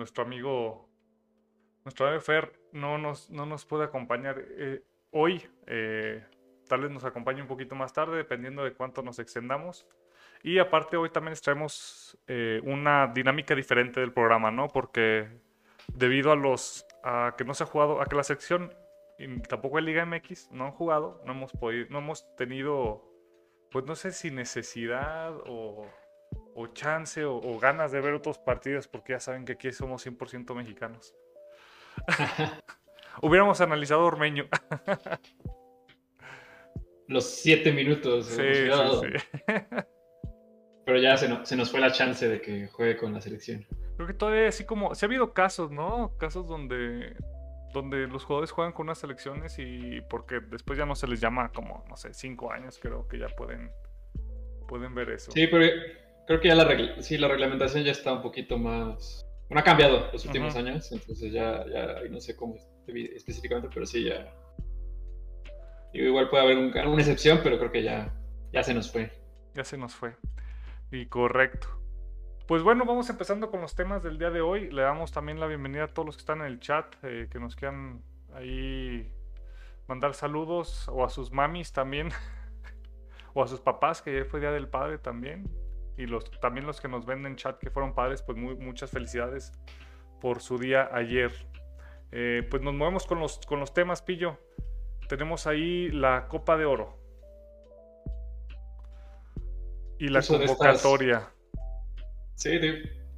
nuestro amigo, nuestro amigo Fer no nos, no nos puede acompañar eh, hoy. Eh, tal vez nos acompañe un poquito más tarde, dependiendo de cuánto nos extendamos. Y aparte hoy también traemos eh, una dinámica diferente del programa, ¿no? Porque debido a los a que no se ha jugado, a que la sección y tampoco el Liga MX no han jugado, no hemos podido, no hemos tenido, pues no sé si necesidad o, o chance o, o, ganas de ver otros partidos, porque ya saben que aquí somos 100% mexicanos. Hubiéramos analizado Ormeño. Los siete minutos. Sí, sí, sí. Pero ya se, no, se, nos fue la chance de que juegue con la selección. Creo que todavía así como... Se ha habido casos, ¿no? Casos donde, donde los jugadores juegan con unas selecciones y porque después ya no se les llama como, no sé, cinco años, creo que ya pueden, pueden ver eso. Sí, pero creo que ya la, regla, sí, la reglamentación ya está un poquito más... Bueno, ha cambiado los últimos uh -huh. años, entonces ya, ya no sé cómo específicamente, pero sí ya... Igual puede haber un, una excepción, pero creo que ya, ya se nos fue. Ya se nos fue. Y correcto. Pues bueno, vamos empezando con los temas del día de hoy. Le damos también la bienvenida a todos los que están en el chat, eh, que nos quieran ahí mandar saludos, o a sus mamis también, o a sus papás, que ayer fue Día del Padre también. Y los, también los que nos ven en chat que fueron padres, pues muy, muchas felicidades por su día ayer. Eh, pues nos movemos con los, con los temas, Pillo. Tenemos ahí la Copa de Oro. Y la convocatoria. Sí,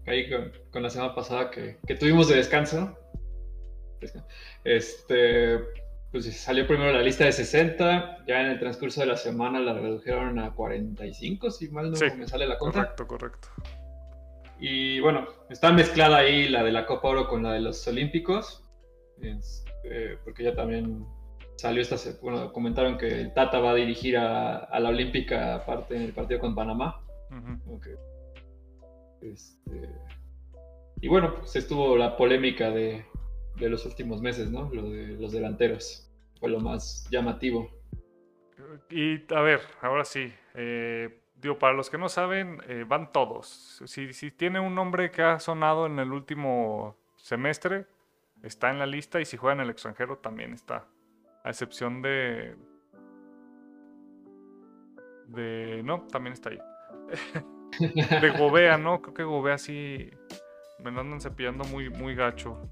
ahí con, con, la semana pasada que, que, tuvimos de descanso. Este, pues salió primero la lista de 60, ya en el transcurso de la semana la redujeron a 45, si mal no sí, me sale la cuenta. Correcto, correcto. Y bueno, está mezclada ahí la de la Copa Oro con la de los Olímpicos, este, porque ya también salió esta, bueno, comentaron que el Tata va a dirigir a, a la Olímpica aparte en el partido con Panamá. Uh -huh. okay. este, y bueno, pues estuvo la polémica de, de, los últimos meses, ¿no? Lo de los delanteros. Fue lo más llamativo. Y a ver, ahora sí. Eh, digo, para los que no saben, eh, van todos. Si, si tiene un nombre que ha sonado en el último semestre, está en la lista. Y si juega en el extranjero, también está. A excepción de. De. No, también está ahí. de Gobea, ¿no? Creo que Gobea sí. Me lo andan cepillando muy, muy gacho.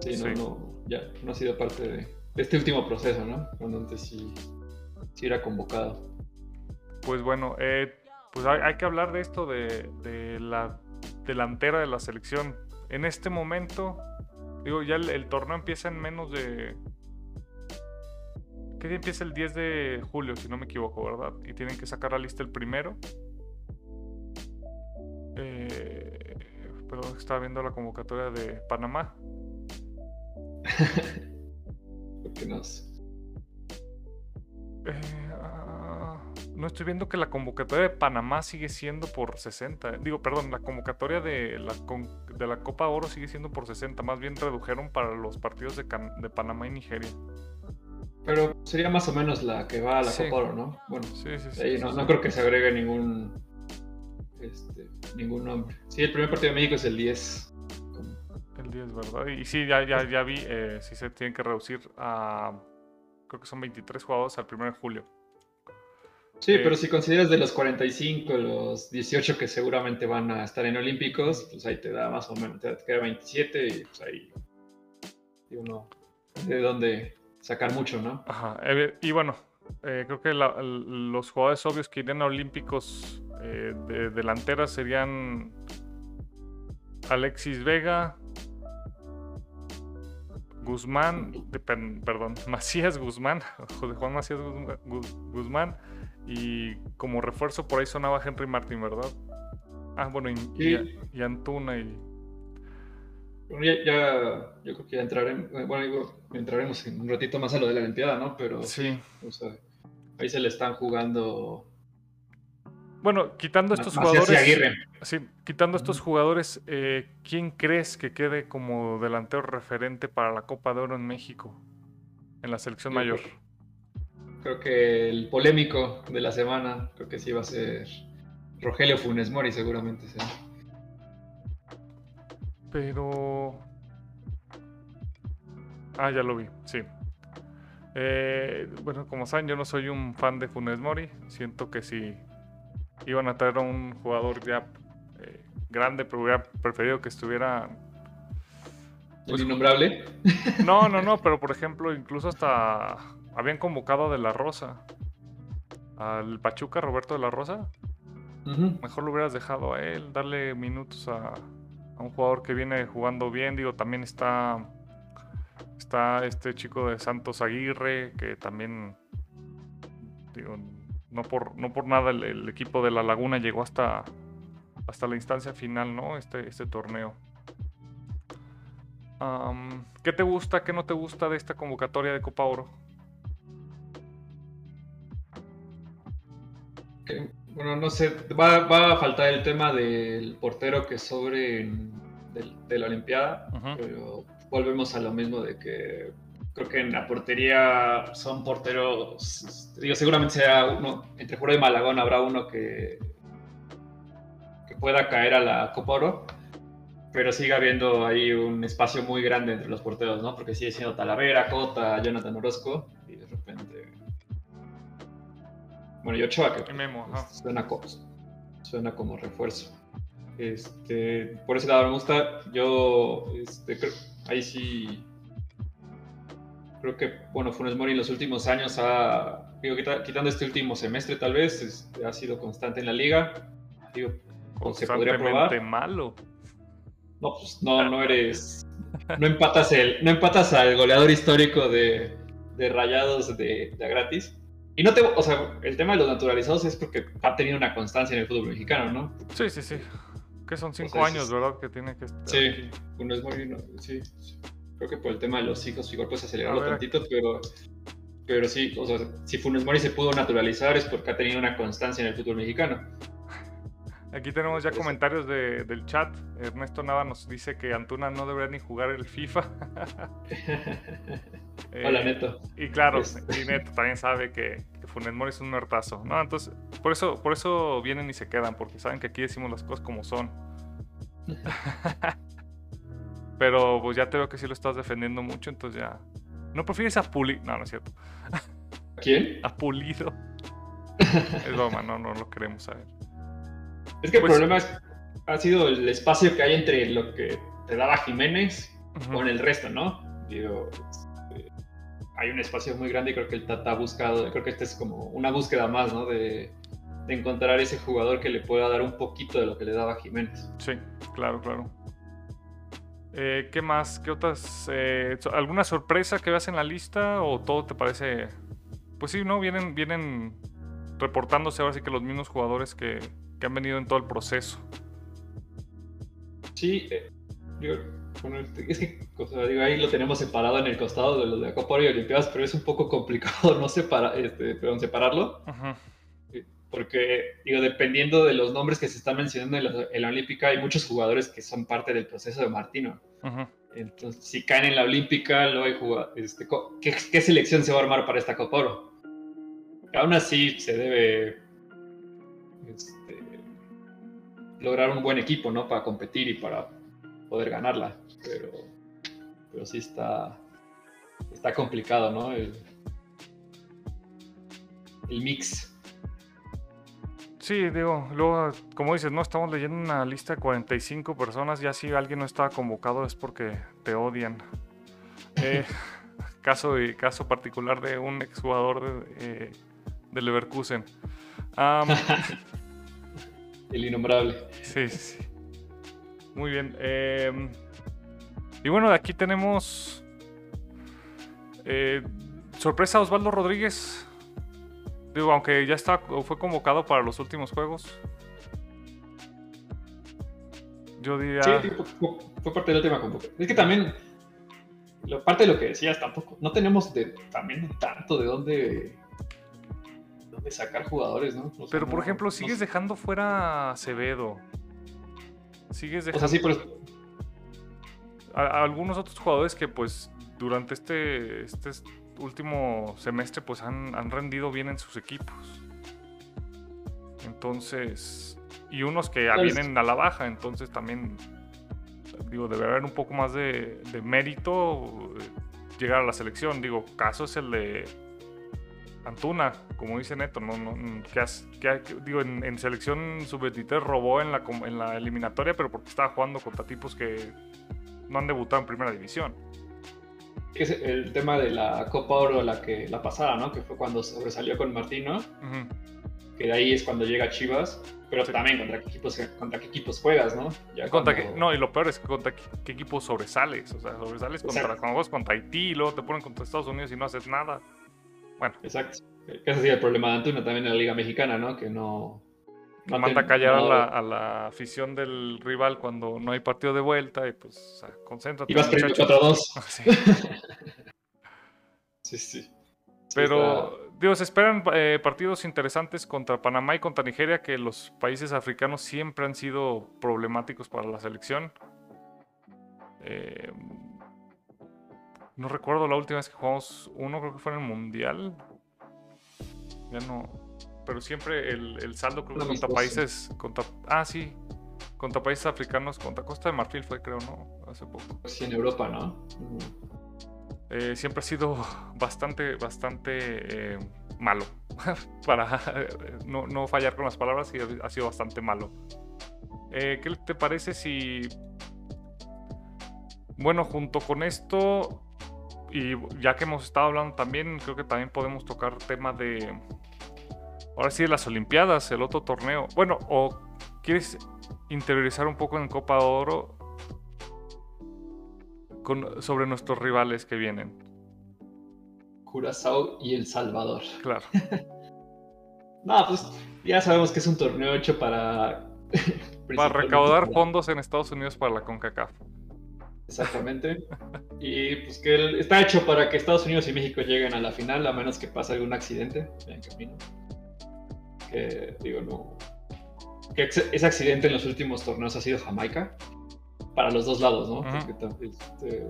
Sí, sí. No, no, ya no ha sido parte de, de, este último proceso, ¿no? Cuando antes sí, sí era convocado. Pues bueno, eh, pues hay, hay, que hablar de esto de, de, la delantera de la selección. En este momento, digo, ya el, el torneo empieza en menos de, ¿Qué día empieza el 10 de julio, si no me equivoco, verdad? Y tienen que sacar la lista el primero. Eh, perdón, estaba viendo la convocatoria de Panamá. Eh, uh, no estoy viendo que la convocatoria de Panamá sigue siendo por 60. Digo, perdón, la convocatoria de la, de la Copa Oro sigue siendo por 60. Más bien redujeron para los partidos de, de Panamá y Nigeria. Pero sería más o menos la que va a la Sí. Copa Oro, ¿no? Bueno, Sí, sí, sí. ahí sí, no, sí. no creo que se agregue ningún este, ningún nombre. Sí, el primer partido de México es el 10. El 10, ¿verdad? Y sí, ya, ya, ya vi, eh, sí se tienen que reducir a. Creo que son 23 jugadores al 1 de julio. Sí, Eh, pero si consideras de los 45, los 18 que seguramente van a estar en Olímpicos, pues ahí te da más o menos, te queda 27 y pues ahí digo, no, de dónde sacar mucho, ¿no? Ajá. eh, y bueno, eh, creo que la- los jugadores obvios que irían a Olímpicos eh, de delanteras serían Alexis Vega, Guzmán, perdón, Macías Guzmán, José Juan Macías Guzmán, Gu- Guzmán, y como refuerzo por ahí sonaba Henry Martin, ¿verdad? Ah, bueno, y, y- Sí. y Antuna y... Bueno, ya, ya- yo creo que ya entraremos, bueno, digo, entraremos en un ratito más a lo de la Olimpiada, ¿no? Pero Sí. o sea, ahí se le están jugando Bueno, quitando estos Macías jugadores... Aguirre. Sí, quitando estos jugadores, eh, ¿quién crees que quede como delantero referente para la Copa de Oro en México? En la selección Yo mayor. creo- Creo que el polémico de la semana, creo que sí va a ser Rogelio Funes Mori, seguramente sea. Pero... Ah, ya lo vi, sí. Eh, bueno, como saben, yo no soy un fan de Funes Mori. Siento que si iban a traer a un jugador ya eh, grande, pero hubiera preferido que estuviera... Pues, innombrable? No, no, no, pero por ejemplo, incluso hasta habían convocado a De La Rosa. Al Pachuca, Roberto De La Rosa. Mejor lo hubieras dejado a él, darle minutos a, a un jugador que viene jugando bien. Digo, también está Está este chico de Santos Aguirre, que también, digo, no por, no por nada el, equipo de La Laguna llegó hasta, hasta la instancia final, ¿no? Este, este torneo. ¿Qué te gusta, qué no te gusta de esta convocatoria de Copa Oro? Bueno, no sé, va, a faltar el tema del portero que sobre de, la Olimpiada, pero volvemos a lo mismo de que creo que en la portería son porteros, digo, seguramente sea uno, entre Juro y Malagón habrá uno que, que pueda caer a la Copa Oro, pero sigue habiendo ahí un espacio muy grande entre los porteros, ¿no? Porque sigue siendo Talavera, Cota, Jonathan Orozco, y de repente... Bueno, y Ochoa, que suena, como, suena como refuerzo. Este, por ese lado me gusta. Yo este, creo, ahí sí creo que, bueno, Funes Mori en los últimos años ha, digo, quitando este último semestre tal vez, este, ha sido constante en la liga. Digo, se podría probar. malo. No, pues no, no eres, no empatas el, no empatas al goleador histórico de, de Rayados de, de, gratis. Y no te, o sea, el tema de los naturalizados es porque ha tenido una constancia en el fútbol mexicano, ¿no? Sí, sí, sí. Que son cinco años, ¿verdad? Que tiene que estar. Sí, uno es muy. sí, creo que por el tema de los hijos, igual puedes acelerarlo tantito, pero. Pero sí, o sea, si Funes Mori se pudo naturalizar es porque ha tenido una constancia en el fútbol mexicano. Aquí tenemos ya comentarios del chat. Ernesto Nava nos dice que Antuna no debería ni jugar el FIFA. Hola, eh, Neto. Y claro, y Neto también sabe que, Funes Mori es un muertazo, ¿no? Entonces, por eso, por eso vienen y se quedan, porque saben que aquí decimos las cosas como son. Pero pues ya te veo que sí lo estás defendiendo mucho, entonces ya. ¿No prefieres a Pulido? No, no es cierto. ¿A quién? A Pulido. es broma, no, no lo queremos saber. Es que el pues problema ha sido el espacio que hay entre lo que te daba Jiménez con el resto, ¿no? Digo, este, hay un espacio muy grande y creo que el Tata ha buscado, creo que esta es como una búsqueda más, ¿no? De, de encontrar ese jugador que le pueda dar un poquito de lo que le daba Jiménez. Sí, claro, claro. Eh, ¿Qué más? ¿Qué otras? Eh, ¿Alguna sorpresa que veas en la lista o todo te parece? Pues sí, ¿no? Vienen, vienen reportándose ahora sí que los mismos jugadores que, han venido en todo el proceso. Sí, eh, es que digo, ahí lo tenemos separado en el costado de los de Copa y Olimpiadas, pero es un poco complicado no separa, este, perdón, separarlo. Ajá porque, digo, dependiendo de los nombres que se están mencionando en la, Olímpica, hay muchos jugadores que son parte del proceso de Martino. Entonces, si caen en la Olímpica, luego hay este, ¿qué, selección se va a armar para esta Copa? Aún así, se debe este, lograr un buen equipo, ¿no? Para competir y para poder ganarla. Pero, pero sí está, está complicado, ¿no? el mix. Sí, digo, luego, como dices, no estamos leyendo una lista de 45 personas, ya si alguien no estaba convocado es porque te odian. Eh, caso, caso particular de un exjugador de, eh, de Leverkusen. El innombrable. Sí, sí. Muy bien. Em, y bueno, de aquí tenemos eh, sorpresa Osvaldo Rodríguez Digo, aunque ya está, fue convocado para los últimos juegos. Yo diría. Sí, fue, parte de la última convocatoria. Es que también, parte de lo que decías, tampoco. No tenemos de, también tanto de dónde, dónde sacar jugadores, ¿no? Pero por ejemplo, sigues dejando fuera a Acevedo. Sigues dejando. O sea, sí, pero. A, algunos otros jugadores que, pues, durante este, este último semestre pues han, rendido bien en sus equipos. Entonces, y unos que pues vienen a la baja, entonces también digo, debe haber un poco más de, de mérito eh, llegar a la selección. Digo, caso es el de Antuna, como dice Neto, no, no, que, has- que digo, en, en selección sub-23 robó en la, en la eliminatoria, pero porque estaba jugando contra tipos que no han debutado en primera división. Que es el tema de la Copa Oro, la que la pasada, ¿no? Que fue cuando sobresalió con Martino, que de ahí es cuando llega Chivas, pero Sí. también contra qué equipos, contra qué equipos juegas, ¿no? Ya Contra cuando- no, y lo peor es que contra qué, qué equipo sobresales. O sea, sobresales contra, cuando contra Haití y luego te ponen contra Estados Unidos y no haces nada. Bueno, Exacto. Ese sí el problema de Antuna también en la Liga Mexicana, ¿no? Que no. Que no manda a callar a la, a la afición del rival cuando no hay partido de vuelta y pues, o sea, concéntrate. Y vas perdiendo muchacho. 4-2. Sí. Sí, sí. Sí, Pero, digo, se esperan eh, partidos interesantes contra Panamá y contra Nigeria, que los países africanos siempre han sido problemáticos para la selección. Eh, no recuerdo la última vez que jugamos uno, creo que fue en el Mundial. Ya no. Pero siempre el, el saldo creo que contra países. Contra, ah, sí. Contra países africanos, contra Costa de Marfil fue, creo, ¿no? Hace poco. está- Sí, en Europa, ¿no? Eh, siempre ha sido bastante, bastante eh, malo. Para eh, no, no fallar con las palabras, y ha sido bastante malo. Eh, ¿Qué te parece si... Bueno, junto con esto, y ya que hemos estado hablando también, creo que también podemos tocar tema de... Ahora sí, las Olimpiadas, el otro torneo. Bueno, o quieres interiorizar un poco en Copa de Oro con- sobre nuestros rivales que vienen. Curazao y El Salvador. Claro. No, pues ya sabemos que es un torneo hecho para. Para recaudar fondos en Estados Unidos para la CONCACAF. Exactamente. Y pues que el- está hecho para que Estados Unidos y México lleguen a la final, a menos que pase algún accidente en camino. Que digo, no. Que ese accidente en los últimos torneos ha sido Jamaica. Para los dos lados, ¿no? Porque este,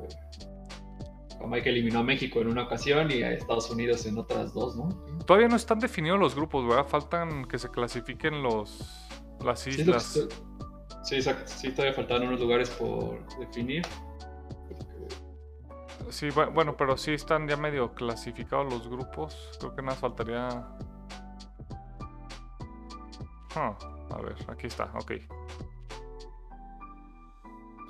Jamaica eliminó a México en una ocasión y a Estados Unidos en otras dos, ¿no? Todavía no están definidos los grupos, ¿verdad? Faltan que se clasifiquen los las Sí, es lo que islas. sí, exacto. Sí, todavía faltaban unos lugares por definir. Sí, bu- bueno, pero sí están ya medio clasificados los grupos. Creo que nada más faltaría. A ver, aquí está, ok.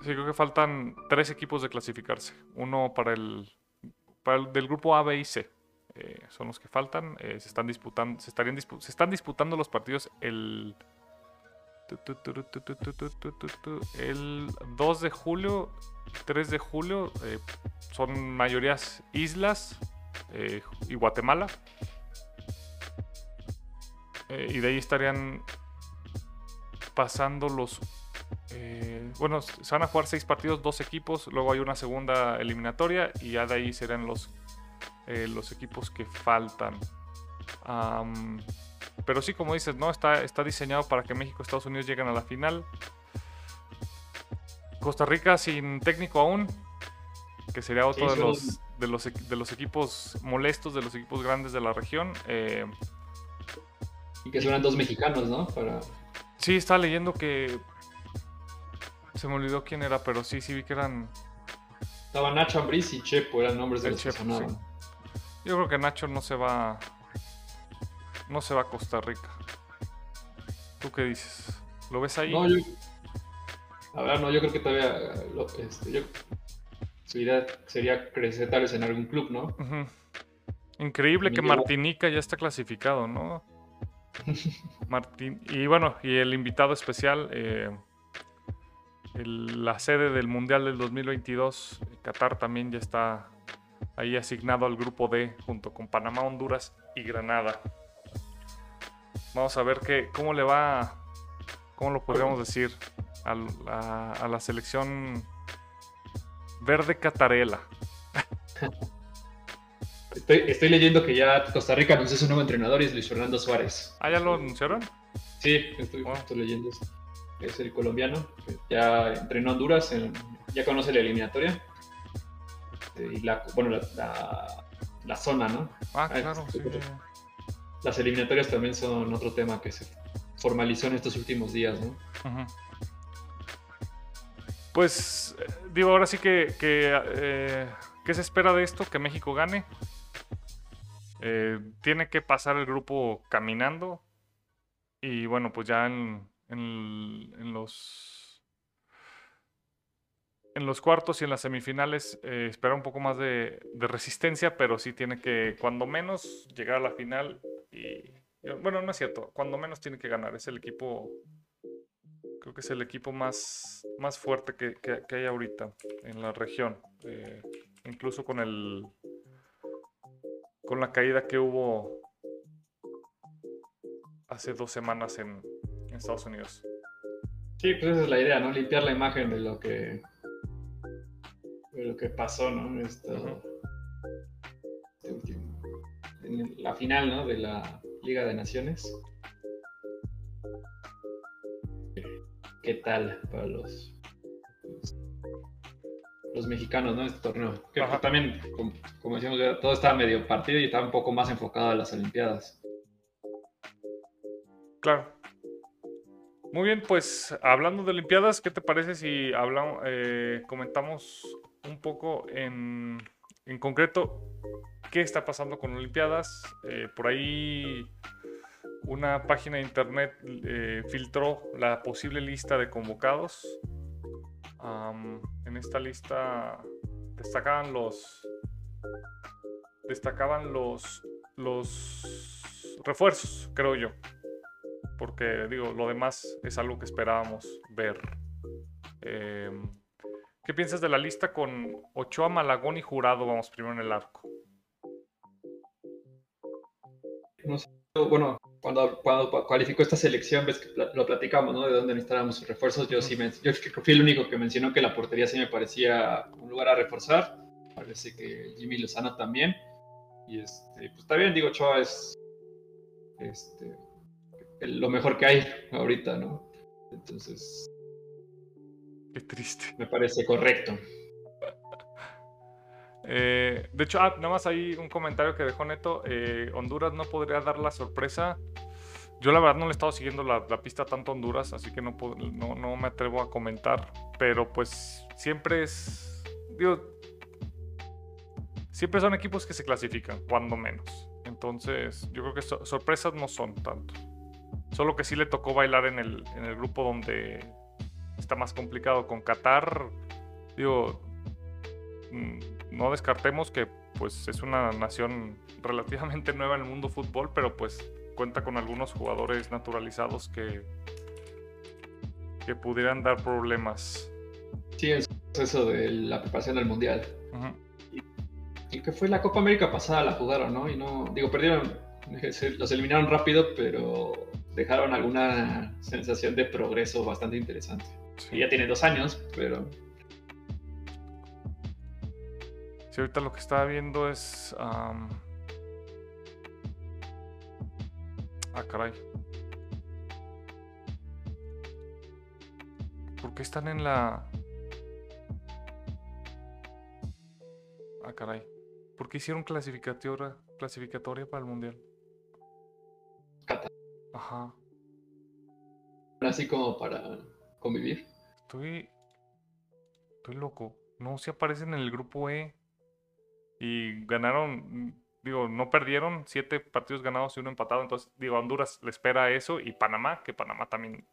Sí, creo que faltan tres equipos de clasificarse. Uno para el, para el del grupo A, B y C. Son los que faltan. Se están disputando, se estarían se están disputando los partidos el el 2 de julio, 3 de julio, son mayorías islas y Guatemala. Eh, y de ahí estarían pasando los... eh, bueno, se van a jugar seis partidos, dos equipos, luego hay una segunda eliminatoria y ya de ahí serán los, eh, los equipos que faltan. Pero sí, como dices, ¿no? Está, está diseñado para que México y Estados Unidos lleguen a la final. Costa Rica sin técnico aún, que sería otro de, los, de, los, de los equipos molestos, de los equipos grandes de la región. Eh, Y que suenan dos mexicanos, ¿no? Para... sí, estaba leyendo que... Se me olvidó quién era, pero sí, sí vi que eran... Estaba Nacho Ambriz y Chepo, eran nombres de El los que Chepo, sonaban. sí. Yo creo que Nacho no se va... No se va a Costa Rica. ¿Tú qué dices? ¿Lo ves ahí? No, yo. La verdad, no, yo creo que todavía. lo- este, yo- Su idea sería crecer tal vez en algún club, ¿no? Increíble que Martinica ya está clasificado, ¿no? Martín y bueno, y el invitado especial, eh, la sede del Mundial del 2022, eh, Qatar también ya está ahí asignado al grupo D junto con Panamá, Honduras y Granada. Vamos a ver qué, cómo le va, cómo lo podríamos decir, a, a la selección verde catarela. Estoy, estoy leyendo que ya Costa Rica anunció su nuevo entrenador y es Luis Fernando Suárez. ¿Ah, ya lo anunciaron? Sí, estoy, Wow. estoy leyendo esto. Es el colombiano. Ya entrenó a Honduras, en- ya conoce la eliminatoria. Eh, Y la, bueno, la, la- la zona, ¿no? Ah, Ah, claro, sí. sí, sí. Las eliminatorias también son otro tema que se formalizó en estos últimos días, ¿no? Pues digo, ahora sí que, que ¿qué se espera de esto? Que México gane. Tiene que pasar el grupo caminando. Y bueno, pues ya en, en, los en los cuartos y en las semifinales eh, espera un poco más de, resistencia, pero sí tiene que, cuando menos, llegar a la final. Y, bueno, no es cierto, cuando menos tiene que ganar. Es el equipo, creo que es el equipo más, más fuerte que, que, hay ahorita en la región. Eh, incluso con el con la caída que hubo hace dos semanas en, Estados Unidos. Sí, pues esa es la idea, ¿no? Limpiar la imagen de lo que de lo que pasó, ¿no? Esto, este último, en la final, ¿no? De la Liga de Naciones. ¿Qué tal para los los mexicanos, ¿no? Este torneo. Que también, como, como, decíamos, todo estaba medio partido y estaba un poco más enfocado a las Olimpiadas. Claro. Muy bien, pues hablando de Olimpiadas, ¿qué te parece si hablamos, eh, comentamos un poco en, en, concreto qué está pasando con Olimpiadas? Eh, por ahí una página de internet eh, filtró la posible lista de convocados. En esta lista destacaban los destacaban los los refuerzos, creo yo porque digo, lo demás es algo que esperábamos ver. Em, ¿Qué piensas de la lista con Ochoa, Malagón y Jurado? Vamos primero en el arco. No sé, bueno, cuando, cuando cualificó esta selección, ves que lo platicamos, ¿no? De dónde necesitábamos refuerzos. Yo sí, me, yo fui el único que mencionó que la portería sí me parecía un lugar a reforzar. Parece que Jimmy Lozano también. Y este, pues está bien, digo, Ochoa es este, lo mejor que hay ahorita, ¿no? Entonces. Qué triste. Me parece correcto. Eh, de hecho, ah, nada más hay un comentario que dejó Neto. Eh, Honduras no podría dar la sorpresa. Yo la verdad no le he estado siguiendo la, pista tanto a Honduras, así que no, no, no, me atrevo a comentar. Pero pues siempre es... Digo, siempre son equipos que se clasifican, cuando menos. Entonces, yo creo que sorpresas no son tanto. Solo que sí le tocó bailar en el, en el grupo donde está más complicado. Con Qatar, digo, mm, no descartemos que pues es una nación relativamente nueva en el mundo fútbol, pero pues cuenta con algunos jugadores naturalizados que, que pudieran dar problemas. Sí, es eso de la preparación del mundial. y, que fue la Copa América pasada la jugaron, ¿no? Y no, digo, perdieron, los eliminaron rápido, pero dejaron alguna sensación de progreso bastante interesante. ya tiene dos años, pero... Sí, ahorita lo que estaba viendo es... Ah, caray. ¿Por qué están en la... Ah, caray. ¿Por qué hicieron clasificatoria, clasificatoria para el Mundial? Ajá. Así como para convivir. Estoy. Estoy loco. No se aparecen en el grupo E. Y ganaron. Digo, no perdieron. Siete partidos ganados y uno empatado. Entonces, digo, Honduras le espera eso. Y Panamá, que Panamá también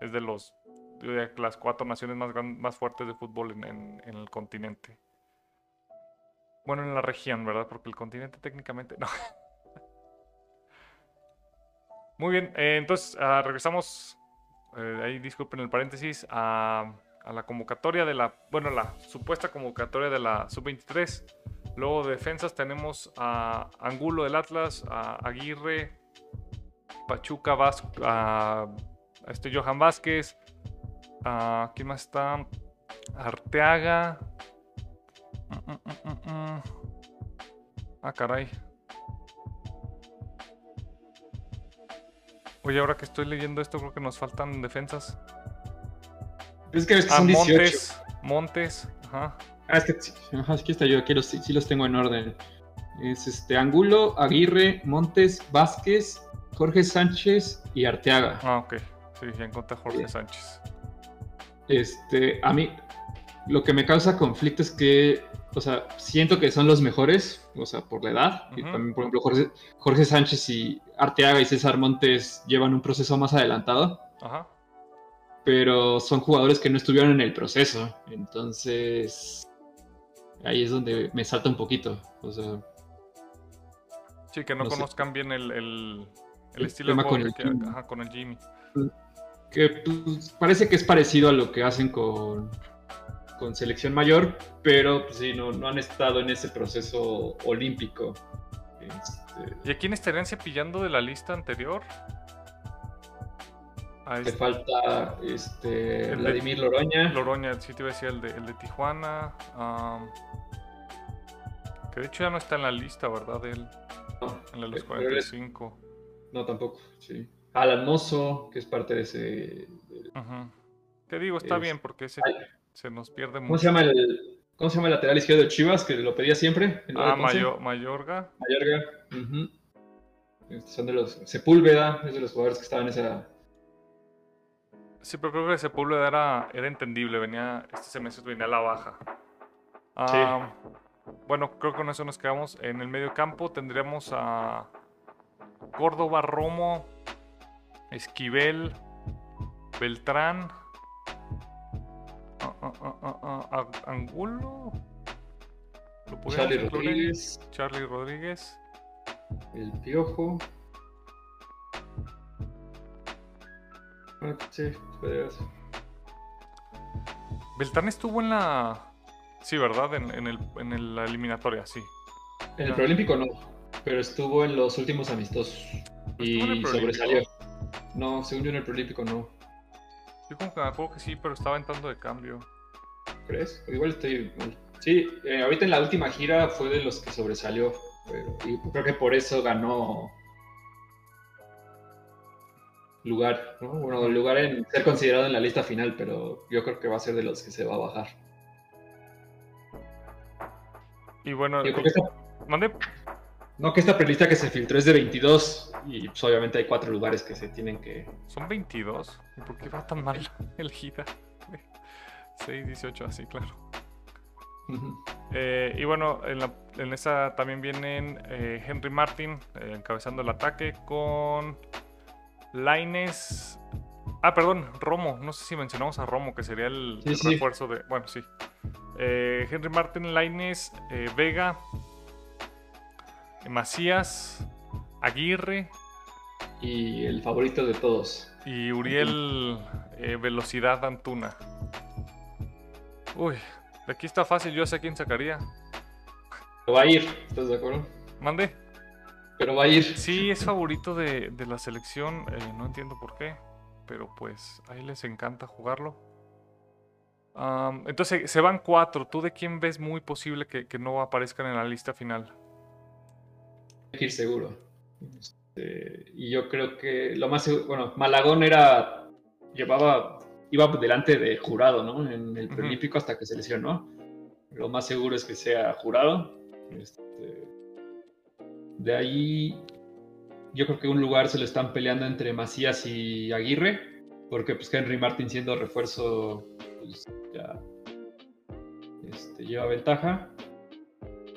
es de los. De las cuatro naciones más, más fuertes de fútbol en, en el continente. Bueno, en la región, ¿verdad? Porque el continente técnicamente. No. Muy bien, eh, entonces ah, regresamos, eh, ahí disculpen el paréntesis, a, la convocatoria de la, bueno, la supuesta convocatoria de la sub-23. Luego de defensas tenemos a Angulo del Atlas, a Aguirre, Pachuca, a, este Johan Vázquez, a, ¿quién más está? Arteaga. Mm, mm, mm, ah, caray. Oye, ahora que estoy leyendo esto, creo que nos faltan defensas. Es que, son 18. Montes, Montes, ajá. Ah, es que, ajá, aquí está yo, aquí los, sí los tengo en orden. Es este Angulo, Aguirre, Montes, Vázquez, Jorge Sánchez y Arteaga. Ah, ok. Sí, ya encontré a Jorge Sánchez. este, a mí lo que me causa conflicto es que, o sea, siento que son los mejores, o sea, por la edad. Y también, por ejemplo, Jorge, Jorge Sánchez y Arteaga y César Montes llevan un proceso más adelantado, Ajá. Pero son jugadores que no estuvieron en el proceso. Entonces, ahí es donde me salta un poquito. O sea, Sí, que no, No sé. conozcan bien el, el, el El estilo de juego con el que- ajá, con el Jimmy. que pues, parece que es parecido a lo que hacen con, con selección mayor, pero pues, sí, no, no han estado en ese proceso olímpico. Este, ¿Y a quién estarían cepillando de la lista anterior? Te este, falta este, El de- Vladimir Loroña. Loroña, sí te iba a decir el de, el de Tijuana. am, que de hecho ya no está en la lista, ¿verdad? Él, No, en la de los Pero él es- 45. no, tampoco. Sí. Alan Mozo, que es parte de ese. Que digo, está Es- bien porque ese se nos pierde ¿Cómo mucho. se llama el, cómo se llama el lateral izquierdo de Chivas? Que lo pedía siempre. Ah, de Ponce? Mayo- Mayorga. Mayorga. Son de los. Sepúlveda, es de los jugadores que estaban en esa. Sí, pero creo que Sepúlveda era, era entendible, venía, este semestre venía a la baja. Ah, Bueno, creo que con eso nos quedamos. En el medio campo tendríamos a Córdoba, Romo, Esquivel, Beltrán, ah, ah, Angulo. Rodríguez, Charlie Rodríguez. el Piojo. Sí, podría ser. Beltrán estuvo en la. Sí, ¿verdad? En, en el, en el- la eliminatoria, sí. En el Ah. Preolímpico no, pero estuvo en los últimos amistosos ¿Estuvo en el y sobresalió. No, según yo en el Preolímpico no. Yo como que me acuerdo que sí, pero estaba entrando de cambio. ¿Crees? Igual estoy. Sí, eh, ahorita en la última gira fue de los que sobresalió, pero y creo que por eso ganó lugar, ¿no? Bueno, lugar en ser considerado en la lista final, pero yo creo que va a ser de los que se va a bajar. Y bueno, Yo creo que esta- mande. no, que esta prelista que se filtró es de 22 y pues, obviamente hay cuatro lugares que se tienen que... Son 22. ¿Y por qué va tan mal elegida? 6, 18, así, claro. Eh, y bueno, en, la- en esa también vienen eh, Henry Martin eh, encabezando el ataque con Laines. Ah, perdón, Romo. No sé si mencionamos a Romo, que sería el, Sí, el sí. refuerzo de. Bueno, sí. Eh, Henry Martin, Laines, eh, Vega, Macías, Aguirre Y el favorito de todos. y Uriel eh, Velocidad Antuna. Uy, de aquí está fácil, yo sé a quién sacaría. Pero va a ir, ¿estás de acuerdo? Mande. Pero va a ir. Sí, es favorito de, de la selección, eh, no entiendo por qué, pero pues ahí les encanta jugarlo. Entonces, se van cuatro. ¿Tú de quién ves muy posible que, que no aparezcan en la lista final? Hay que ir seguro. Este, y yo creo que lo más seguro, bueno, Malagón era, llevaba, iba delante de jurado, ¿no? En el preolímpico hasta que se lesionó. Lo más seguro es que sea jurado. Este, de ahí, yo creo que un lugar se lo están peleando entre Macías y Aguirre, porque pues Henry Martin siendo refuerzo, pues ya este, lleva ventaja.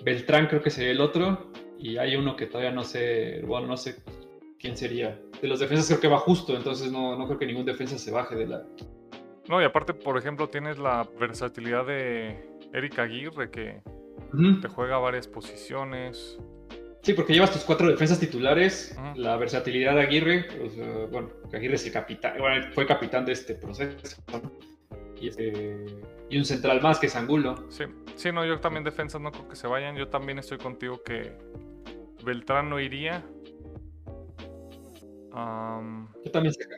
Beltrán creo que sería el otro. Y hay uno que todavía no sé, bueno, no sé quién sería. De los defensas creo que va justo, entonces no, no creo que ningún defensa se baje de la... No, y aparte, por ejemplo, tienes la versatilidad de Eric Aguirre, que te juega varias posiciones. Sí, porque llevas tus cuatro defensas titulares, la versatilidad de Aguirre, o sea, bueno, Aguirre es el capitán, bueno, fue capitán de este proceso, ¿no? y, este, y un central más que es Angulo. Sí, sí, no, yo también defensas no creo que se vayan. Yo también estoy contigo que Beltrán no iría. Yo también saca.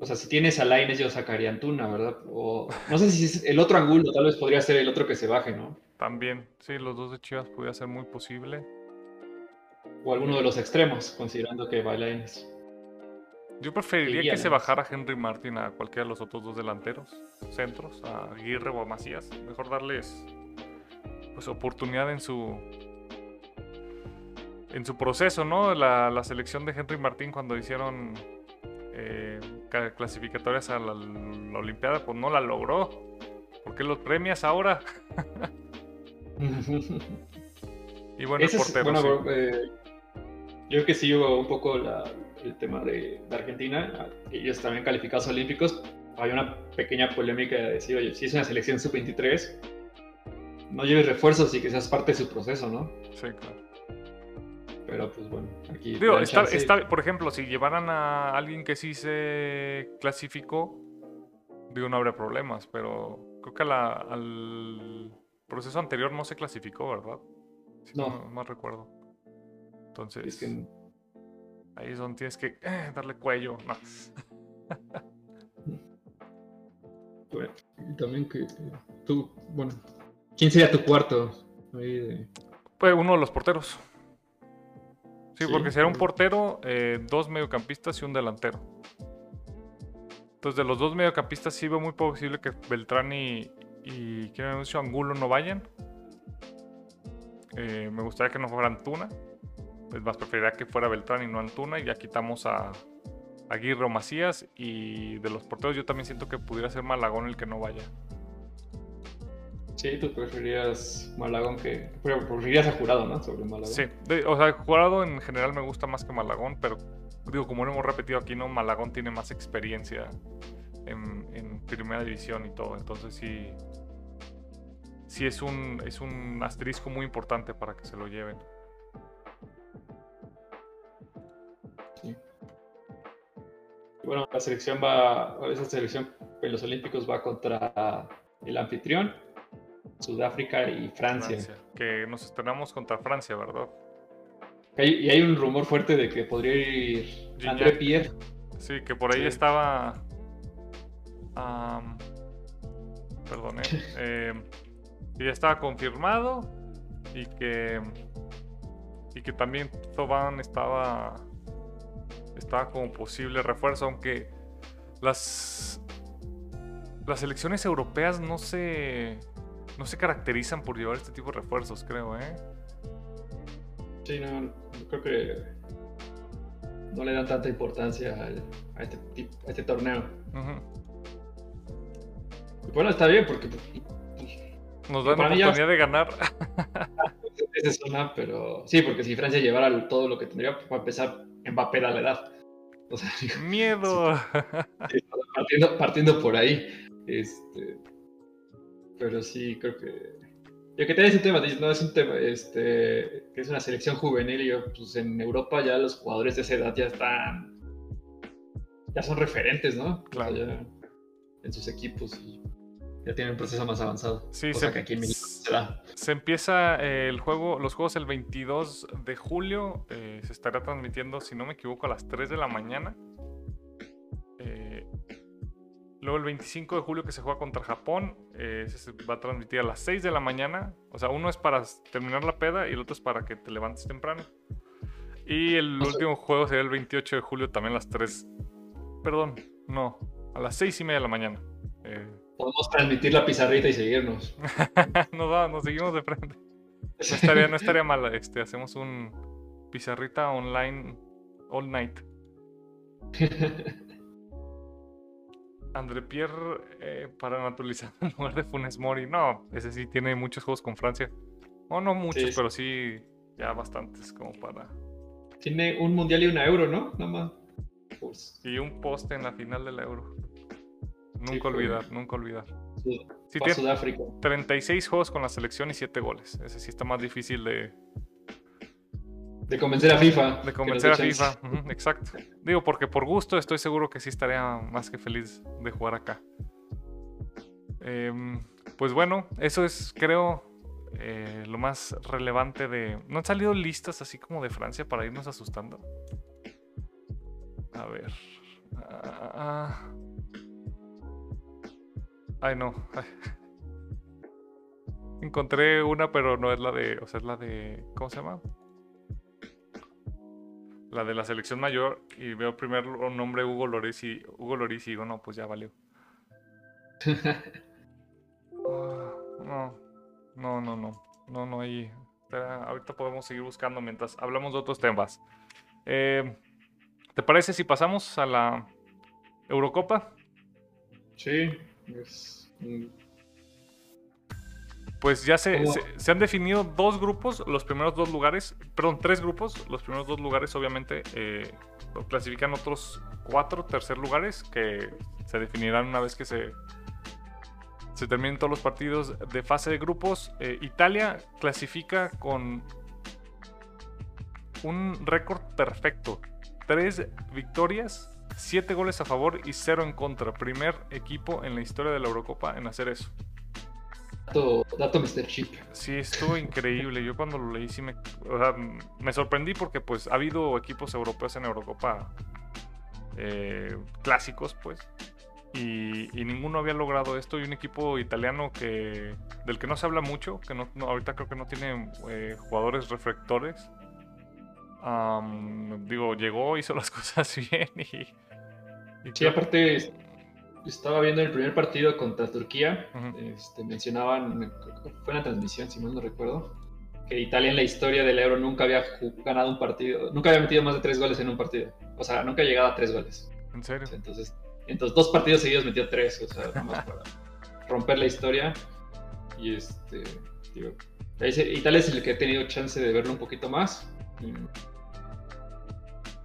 O sea, si tienes a Laines, yo sacaría a Antuna, ¿verdad? O no sé si es el otro Angulo, tal vez podría ser el otro que se baje, ¿no? también, sí, los dos de Chivas podría ser muy posible. O alguno de los extremos, considerando que va Laines. Yo preferiría Iría que se bajara Henry Martin a cualquiera de los otros dos delanteros, centros, a Aguirre o a Macías. Mejor darles pues oportunidad en su en su proceso, ¿no? La, la selección de Henry Martin cuando hicieron eh, clasificatorias a la, Olimpiada, pues no la logró. ¿Por qué los premias ahora? y bueno, el portero. Eh, yo creo que sí hubo un poco el tema de, Argentina. Ellos también calificados olímpicos. Hay una pequeña polémica de decir, oye, si es una selección sub-23, no lleves refuerzos y que seas parte de su proceso, ¿no? Sí, claro. Pero pues bueno, aquí. Digo, está, por ejemplo, si llevaran a alguien que sí se clasificó, digo, no habría problemas, pero creo que al proceso anterior no se clasificó, ¿verdad? no. no. recuerdo. Entonces. Ahí es donde tienes que eh, darle cuello. bueno, y también que tú, bueno, ¿quién sería tu cuarto? Pues uno de los porteros. Sí, porque sería un portero, eh, dos mediocampistas y un delantero. Entonces, de los dos mediocampistas sí veo muy posible que Beltrán y, y ¿quién me Angulo no vayan. Eh, me gustaría que no fuera Antuna. Es más, preferiría que fuera Beltrán y no Antuna. Y ya quitamos a Aguirre o Macías. Y de los porteros yo también siento que pudiera ser Malagón el que no vaya. Sí, tú preferirías Malagón que. Preferirías a Jurado, ¿no? Sobre Malagón. Sí, o sea, Jurado en general me gusta más que Malagón, pero digo, como lo hemos repetido aquí, ¿no? Malagón tiene más experiencia en, primera división y todo. Entonces sí. Sí es un, es un asterisco muy importante para que se lo lleven. Bueno, la selección va. Esa selección en los Olímpicos va contra el anfitrión Sudáfrica y Francia. Que nos estrenamos contra Francia, ¿verdad? y hay un rumor fuerte de que podría ir André Pierre. Sí, que por ahí estaba. perdón, eh, ya estaba confirmado y que. Y que también Zoban estaba. Estaba como posible refuerzo, aunque las. Las elecciones europeas no se no se caracterizan por llevar este tipo de refuerzos, creo, ¿eh? Sí, no, creo que no le dan tanta importancia a, este, a este torneo. Bueno, está bien porque pues, nos dan la oportunidad de ganar. es pero sí, porque si Francia llevara todo lo que tendría, para empezar, Mbappé da la edad. O sea, Miedo. partiendo, partiendo por ahí. Este, pero sí, creo que. Yo que te ese tema, no es un tema, este, que es una selección juvenil y yo, pues en Europa ya los jugadores de esa edad ya están, ya son referentes, ¿no? Claro. en sus equipos y ya tienen un proceso más avanzado. Sí, se, que aquí en México se da. Se empieza el juego, los juegos el 22 de julio, eh, se estará transmitiendo, si no me equivoco, a las 3 de la mañana. Luego el 25 de julio que se juega contra Japón, eh, se va a transmitir a las 6 de la mañana. O sea, uno es para terminar la peda y el otro es para que te levantes temprano. Y el último juego sería el 28 de julio también a las 3. Perdón, no, a las 6 y media de la mañana. Eh, Podemos transmitir la pizarrita y seguirnos. nos, nos seguimos de frente. No estaría, no estaría mal, este, hacemos un pizarrita online all night. André Pierre eh, para naturalizar en lugar de Funes Mori. No, ese sí tiene muchos juegos con Francia. O no muchos, pero sí ya bastantes como para. Tiene un mundial y una euro, ¿no? Nada más. Pues. Y un poste en la final del euro. Nunca olvidar, nunca olvidar. Sí, tiene Sudáfrica. 36 juegos con la selección y 7 goles. Ese sí está más difícil de, de convencer a FIFA. De convencer a FIFA, exacto. Digo, porque por gusto estoy seguro que sí estaría más que feliz de jugar acá. Em, pues bueno, eso es, creo, eh, lo más relevante de... ¿No han salido listas así como de Francia para irnos asustando? A ver. Ah, ah. Ay, no. Encontré una, pero no es la de... O sea, es la de... ¿Cómo se llama? la de la selección mayor y veo primero un nombre Hugo Loris y Hugo Loris y digo, no, pues ya valió. no, no, no, no, no, no hay. ahorita podemos seguir buscando mientras hablamos de otros temas. Eh, ¿Te parece si pasamos a la Eurocopa. Sí, es pues ya se, se, han definido dos grupos, los primeros dos lugares, perdón, tres grupos. Los primeros dos lugares, obviamente, eh, clasifican otros cuatro tercer lugares que se definirán una vez que se, se terminen todos los partidos de fase de grupos. Eh, Italia clasifica con un récord perfecto: tres victorias, siete goles a favor y cero en contra. Primer equipo en la historia de la Eurocopa en hacer eso. Dato, Mr. Chip. Sí, estuvo increíble. Yo cuando lo leí sí me, me sorprendí porque pues ha habido equipos europeos en Eurocopa eh, clásicos, pues. Y, ninguno había logrado esto. Y un equipo italiano que del que no se habla mucho, que no, ahorita creo que no tiene eh, jugadores reflectores. digo, llegó, hizo las cosas bien y... sí, aparte estaba viendo el primer partido contra Turquía, este, mencionaban, fue en la transmisión, si mal no recuerdo, que Italia en la historia del Euro nunca había ganado un partido, nunca había metido más de tres goles en un partido. O sea, nunca llegado a tres goles. ¿En serio? Entonces, entonces dos partidos seguidos metió tres, o sea, para romper la historia. Y este, digo, Italia es el que ha tenido chance de verlo un poquito más.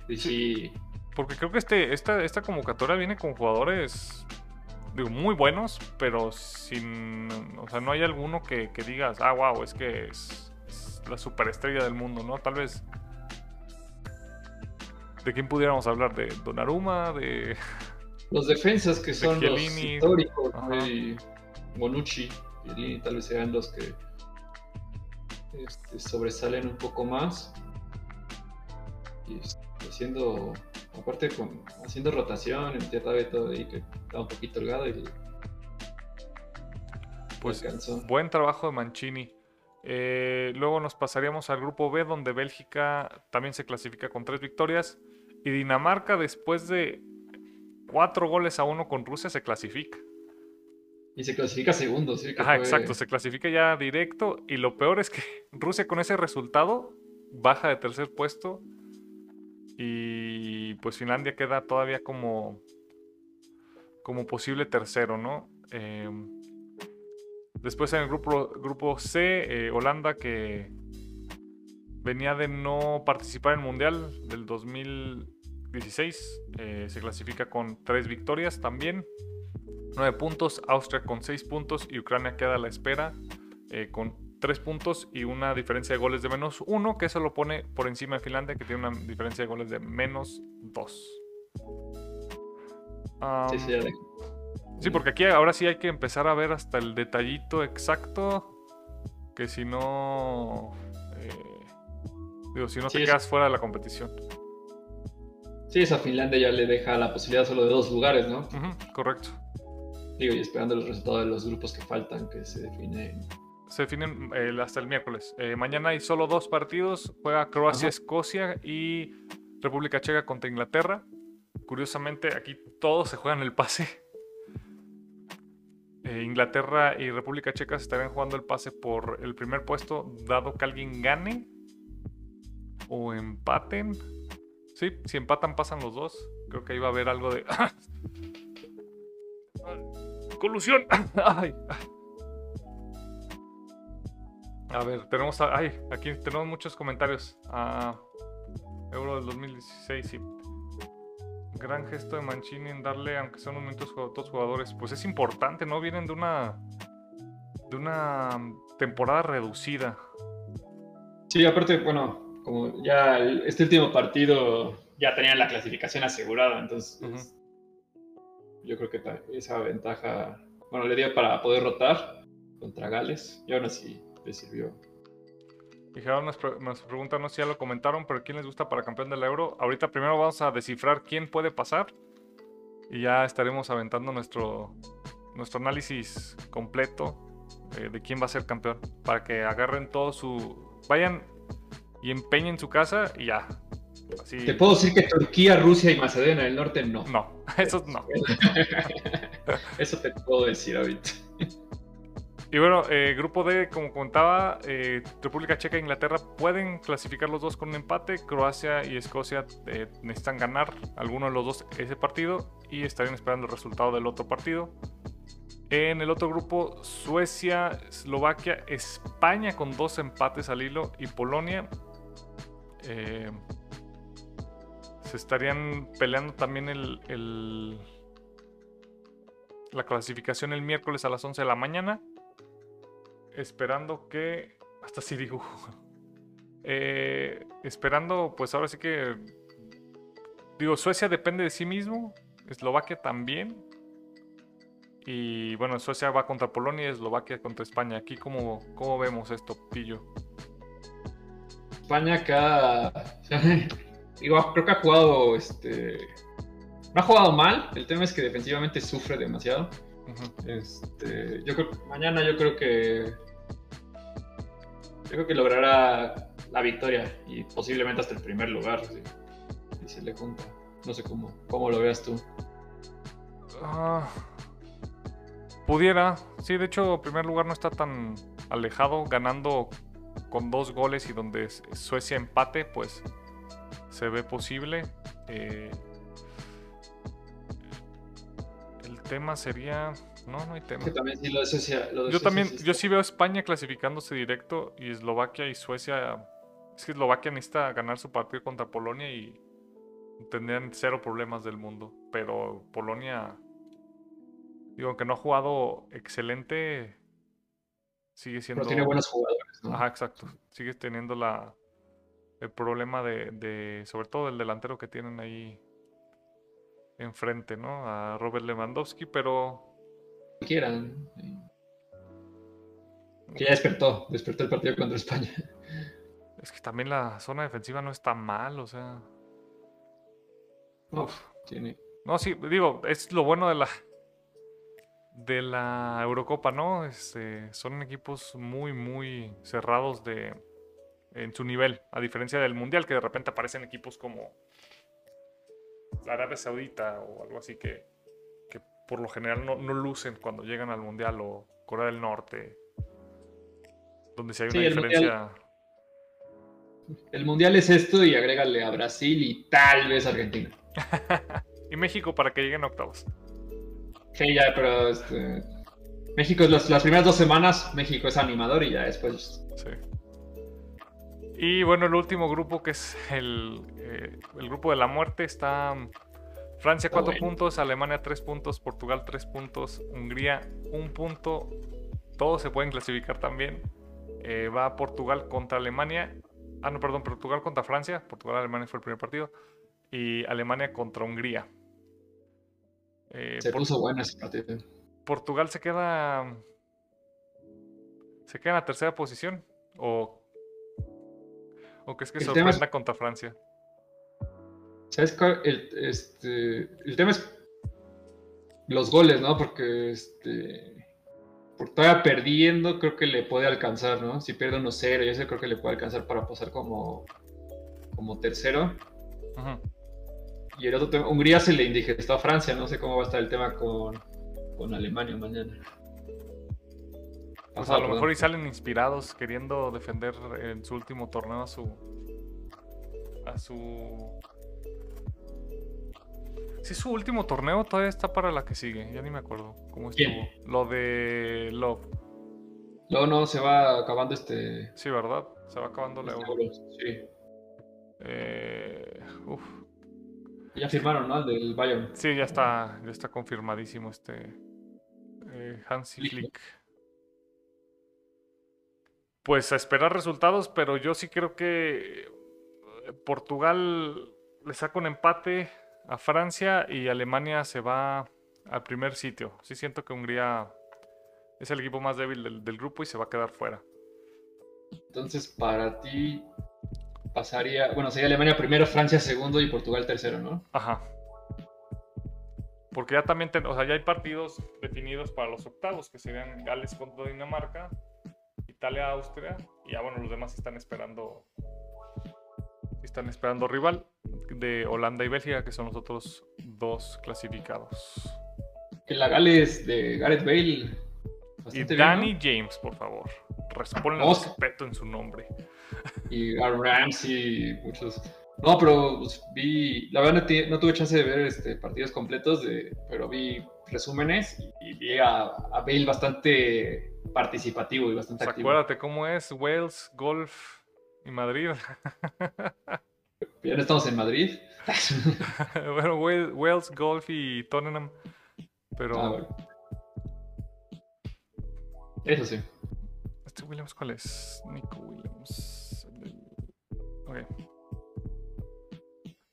Y, sí porque creo que este, esta, esta convocatoria viene con jugadores digo, muy buenos, pero sin. O sea, no hay alguno que, digas, ah, wow, es que es, la superestrella del mundo, ¿no? Tal vez. ¿De quién pudiéramos hablar? ¿De Donnarumma? ¿De.? Los defensas que son los históricos, Bonucci, Chiellini, tal vez sean los que este, sobresalen un poco más. Y haciendo aparte con, haciendo rotación en tierra de todo ahí que estaba un poquito holgado y pues buen trabajo de Mancini. Eh, luego nos pasaríamos al grupo B, donde Bélgica también se clasifica con tres victorias. Y Dinamarca, después de cuatro goles a uno con Rusia, se clasifica. Y se clasifica segundo, sí. Ajá, exacto, se clasifica ya directo. Y lo peor es que Rusia con ese resultado baja de tercer puesto y pues Finlandia queda todavía como, como posible tercero, ¿no? Em, después en el grupo, grupo C, eh, Holanda que venía de no participar en el Mundial del 2016, eh, se clasifica con tres victorias también. nueve puntos, Austria con seis puntos y Ucrania queda a la espera eh, con tres puntos y una diferencia de goles de menos uno, que eso lo pone por encima de Finlandia, que tiene una diferencia de goles de menos dos. sí, sí, sí, porque aquí ahora sí hay que empezar a ver hasta el detallito exacto, que si no... Eh, digo, si no te quedas fuera de la competición. Sí, esa Finlandia ya le deja la posibilidad solo de dos lugares, ¿no? correcto. Digo, y esperando los resultados de los grupos que faltan, que se definen se definen hasta el miércoles. Eh, mañana hay solo dos partidos. Juega Croacia-Escocia y República Checa contra Inglaterra. Curiosamente, aquí todos se juegan el pase. Eh, Inglaterra y República Checa estarían jugando el pase por el primer puesto, dado que alguien gane o empaten. Sí, si empatan pasan los dos. Creo que ahí va a haber algo de... ¡Colusión! ¡Ay! A ver, tenemos. ay, aquí tenemos muchos comentarios. Ah, Euro del 2016, sí. Gran gesto de Mancini en darle, aunque sean momentos a otros jugadores. Pues es importante, ¿no? Vienen de una. de una temporada reducida. Sí, aparte, bueno, como ya este último partido ya tenían la clasificación asegurada, entonces. Yo creo que esa ventaja. Bueno, le dio para poder rotar contra Gales. Y aún así le sirvió. Dijeron, nos, nos preguntan, no sé si ya lo comentaron, pero ¿quién les gusta para campeón del euro? Ahorita primero vamos a descifrar quién puede pasar y ya estaremos aventando nuestro, nuestro análisis completo eh, de quién va a ser campeón. Para que agarren todo su... Vayan y empeñen su casa y ya. Te puedo decir que Turquía, Rusia y Macedonia del Norte no. No, eso no. eso te puedo decir ahorita. Y bueno, eh, grupo D, como contaba, eh, República Checa e Inglaterra pueden clasificar los dos con un empate. Croacia y Escocia eh, necesitan ganar alguno de los dos ese partido y estarían esperando el resultado del otro partido. En el otro grupo, Suecia, Eslovaquia, España con dos empates al hilo y Polonia. se estarían peleando también el, la clasificación el miércoles a las 11 de la mañana esperando que. Hasta sí digo. Eh, esperando, pues ahora sí que. Digo, Suecia depende de sí mismo. Eslovaquia también. Y bueno, Suecia va contra Polonia y Eslovaquia contra España. Aquí, ¿cómo, cómo vemos esto, Pillo? España acá. digo, creo que ha jugado. Este. No ha jugado mal. El tema es que defensivamente sufre demasiado. Este, yo creo mañana yo creo que yo creo que logrará la victoria y posiblemente hasta el primer lugar si, se le junta. No sé cómo, cómo lo veas tú. Ah, pudiera, sí, de hecho, primer lugar no está tan alejado, ganando con dos goles y donde Suecia empate, pues se ve posible. Eh, tema sería no, no hay tema. yo también, yo sí veo a España clasificándose directo y Eslovaquia y Suecia. Es que Eslovaquia necesita ganar su partido contra Polonia y tendrían cero problemas del mundo. Pero Polonia, digo, aunque no ha jugado excelente, sigue siendo. Pero tiene buenos jugadores. Ajá, exacto. Sigue teniendo la el problema de, de, sobre todo el delantero que tienen ahí enfrente, ¿no? A Robert Lewandowski, pero quieran. Que ya despertó, despertó el partido contra España. Es que también la zona defensiva no está mal, o sea. tiene. No, sí, digo, es lo bueno de la de la Eurocopa, ¿no? Este, son equipos muy, muy cerrados de en su nivel, a diferencia del Mundial, que de repente aparecen equipos como Arabia Saudita o algo así que por lo general no, lucen cuando llegan al Mundial o Corea del Norte, donde si hay una diferencia... El mundial, es esto y agrégale a Brasil y tal vez Argentina. y México para que lleguen a octavos. Sí, ya, pero este, México, las, las primeras dos semanas, México es animador y ya después... Sí. Y bueno, el último grupo que es el, eh, el grupo de la muerte está Francia 4 puntos, Alemania 3 puntos, Portugal 3 puntos, Hungría 1 punto. Todos se pueden clasificar también. Eh, va Portugal contra Alemania. Ah, no, perdón, Portugal contra Francia. Portugal-Alemania fue el primer partido. Y Alemania contra Hungría. Eh, se puso bueno ese partido. Portugal se queda. Se queda en la tercera posición. O. O que es que sorprenda contra Francia. ¿Sabes El, este, el tema es los goles, ¿no? Porque este, por todavía perdiendo, creo que le puede alcanzar, ¿no? Si pierde 1-0, yo sé, creo que le puede alcanzar para pasar como, como tercero. Y el otro tema, Hungría se le indigestó a Francia, no sé cómo va a estar el tema con, con Alemania mañana. Pues a lo mejor y salen inspirados queriendo defender en su último torneo a su a su si su último torneo todavía está para la que sigue. Ya ni me acuerdo cómo estuvo. Lo de Love. No, no, se va acabando este. Sí, ¿verdad? Se va acabando la este Sí. Eh, uf. Ya firmaron, ¿no? El del Bayern. Sí, ya está, ya está confirmadísimo este. Eh, Hansi Flick. Pues a esperar resultados, pero yo sí creo que Portugal le saca un empate a Francia y Alemania se va al primer sitio. Sí siento que Hungría es el equipo más débil del, grupo y se va a quedar fuera. Entonces, para ti pasaría, bueno, sería Alemania primero, Francia segundo y Portugal tercero, ¿no? Ajá. Porque ya también, o sea, ya hay partidos definidos para los octavos, que serían Gales contra Dinamarca, Italia, Austria, y ya bueno, los demás están esperando están esperando rival de Holanda y Bélgica, que son los otros dos clasificados. Que la Gales de Gareth Bale Y bien, Danny ¿no? James, por favor. Responde Vamos. respeto en su nombre. Y a Ramsey, muchos. No, pero pues, vi, la verdad no, no tuve chance de ver este, partidos completos, de, pero vi resúmenes y, y vi a, a Bale bastante participativo y bastante Pues activo. acuérdate cómo es Wales, Golf y Madrid. Ya no estamos en Madrid. bueno, Wales, Golf y Tottenham. Pero. Ah, bueno. Eso sí. ¿Este Williams cuál es? Nico Williams. Ok.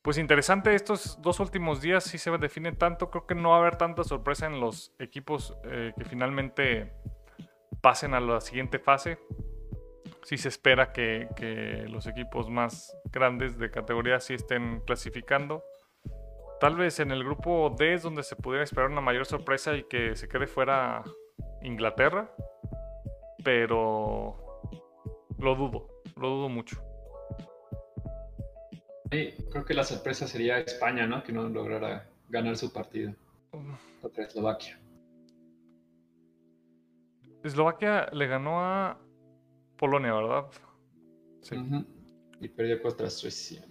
Pues interesante, estos dos últimos días sí se define tanto. Creo que no va a haber tanta sorpresa en los equipos eh, que finalmente pasen a la siguiente fase. Sí se espera que, que los equipos más grandes de categoría sí estén clasificando. Tal vez en el grupo D es donde se pudiera esperar una mayor sorpresa y que se quede fuera Inglaterra pero lo dudo, lo dudo mucho. Sí, creo que la sorpresa sería España, ¿no? Que no lograra ganar su partido contra Eslovaquia. Eslovaquia le ganó a Polonia, ¿verdad? Sí. Y perdió contra Suecia.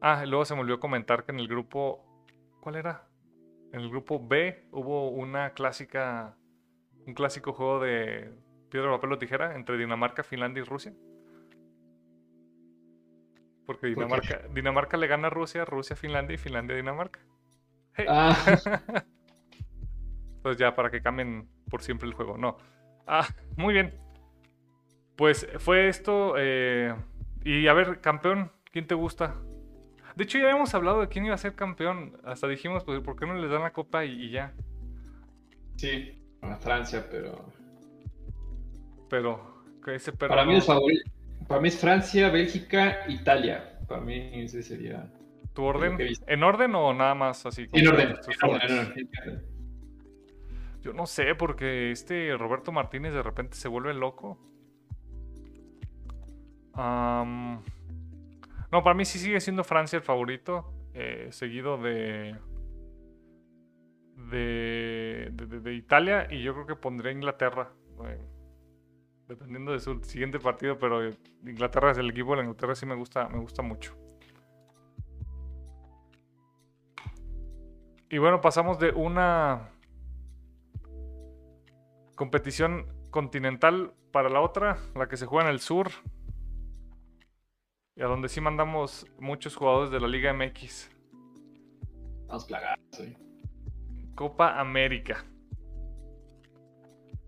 Ah, y luego se me olvidó comentar que en el grupo, ¿cuál era? En el grupo B hubo una clásica, un clásico juego de piedra, papel o tijera entre Dinamarca, Finlandia y Rusia. Porque? Dinamarca, Dinamarca le gana a Rusia, Rusia a Finlandia y Finlandia a Dinamarca. Hey. Ah, Entonces ya para que cambien por siempre el juego. No. Ah, muy bien. Pues fue esto. eh, y a ver, campeón, ¿quién te gusta? De hecho, ya habíamos hablado de quién iba a ser campeón. Hasta dijimos, pues, ¿por qué no les dan la copa y, y ya? sí, a Francia, pero. Pero, que ese perro. Para mí es favorito. Para mí es Francia, Bélgica, Italia. Para mí ese sería. ¿Tu orden? ¿En orden o nada más así? En orden. en orden. Yo no sé, porque este Roberto Martínez de repente se vuelve loco. No, para mí sí sigue siendo Francia el favorito, eh, seguido de, de, de, Italia y yo creo que pondría Inglaterra, dependiendo de su siguiente partido, pero Inglaterra es el equipo de la Inglaterra sí me gusta, me gusta mucho. Y bueno, pasamos de una competición continental para la otra, la que se juega en el sur, y a donde sí mandamos muchos jugadores de la Liga MX. Vamos plagados, sí. Copa América.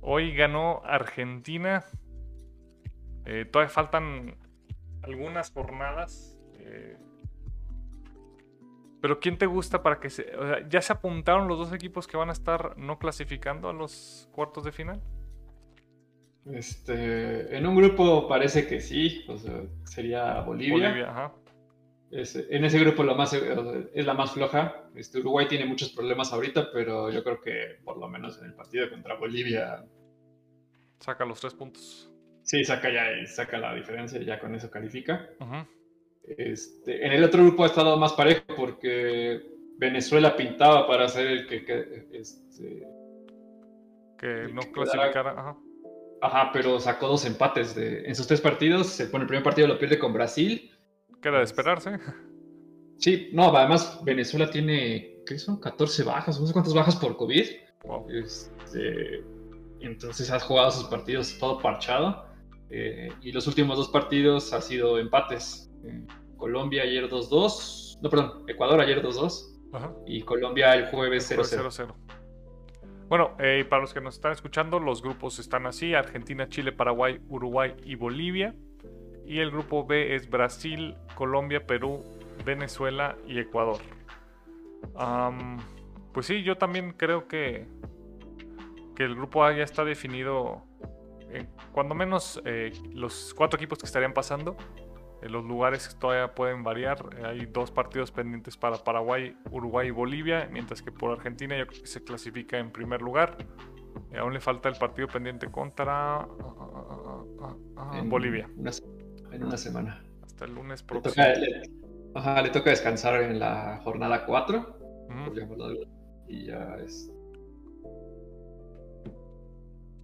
Hoy ganó Argentina. Eh, todavía faltan algunas jornadas. eh, pero ¿quién te gusta para que se... o sea, ¿Ya se apuntaron los dos equipos que van a estar no clasificando a los cuartos de final? Este, en un grupo parece que sí, o sea, sería Bolivia. Bolivia, ajá. Es- en ese grupo más, es la más floja. Este, Uruguay tiene muchos problemas ahorita, pero yo creo que por lo menos en el partido contra Bolivia Saca los tres puntos. sí saca ya y saca la diferencia y ya con eso califica. Ujú. Este, en el otro grupo ha estado más parejo porque Venezuela pintaba para ser el que, que- este, Que no que clasificara. Ajá. ajá, pero sacó dos empates de, en sus tres partidos. Se pone el primer partido lo pierde con Brasil. Que era de esperarse. Sí, no, además Venezuela tiene, ¿qué son? 14 bajas, no sé cuántas bajas por COVID. Wow. Este, entonces has jugado sus partidos todo parchado. eh, y los últimos dos partidos ha sido empates. Colombia ayer 2-2. No, perdón, Ecuador ayer 2-2. Ajá. Y Colombia el jueves Fue 0-0. 0-0. Bueno, eh, para los que nos están escuchando, los grupos están así: Argentina, Chile, Paraguay, Uruguay y Bolivia. Y el grupo B es Brasil, Colombia, Perú, Venezuela y Ecuador. Pues sí, yo también creo que, que el grupo A ya está definido. eh, cuando menos eh, los cuatro equipos que estarían pasando. Los lugares todavía pueden variar. hay dos partidos pendientes para Paraguay, Uruguay y Bolivia. Mientras que por Argentina yo creo que se clasifica en primer lugar. Eh, aún le falta el partido pendiente contra En Bolivia. una en una semana. Hasta el lunes Le próximo. toca, le- ajá, le toca descansar en la jornada 4. Ujú. por llamarlo de- Y ya es.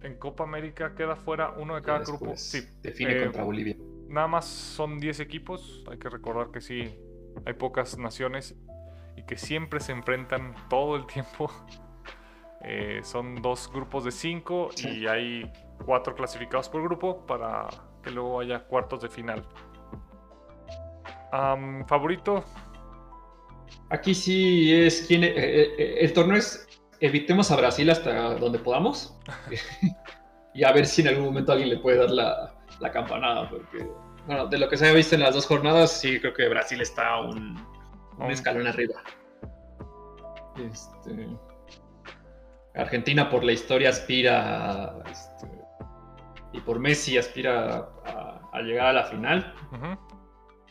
en Copa América queda fuera uno de cada grupo. Sí, Define Eh, contra Bolivia. Nada más son 10 equipos. Hay que recordar que sí, hay pocas naciones y que siempre se enfrentan todo el tiempo. Eh, son dos grupos de 5 Sí. y hay cuatro clasificados por grupo para que luego haya cuartos de final. Am, favorito, Aquí sí es quien. eh, eh, el torneo es evitemos a Brasil hasta donde podamos. y a ver si en algún momento alguien le puede dar la, la campanada. Porque, bueno, de lo que se ha visto en las dos jornadas, sí creo que Brasil está un, un Un- escalón arriba. Este, Argentina por la historia aspira. a, este, y por Messi aspira a, a llegar a la final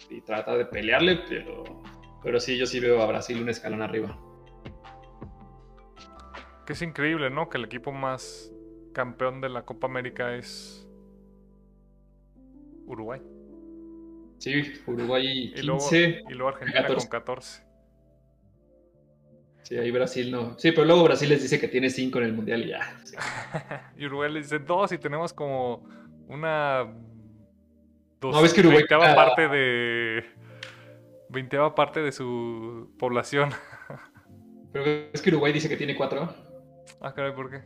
y trata de pelearle, pero, pero sí, yo sí veo a Brasil un escalón arriba. que es increíble, ¿no? Que el equipo más campeón de la Copa América es Uruguay. Sí, Uruguay Y luego, 15, y luego Argentina 14. con 14. sí, ahí Brasil no. Sí, pero luego Brasil les dice que tiene 5 en el Mundial y ya. sí. y Uruguay le dice dos y tenemos como una. Dos, No, ves que Uruguay veinteava parte de. Veinteava parte de su población. Pero es que Uruguay dice que tiene 4 ah, caray, ¿por qué?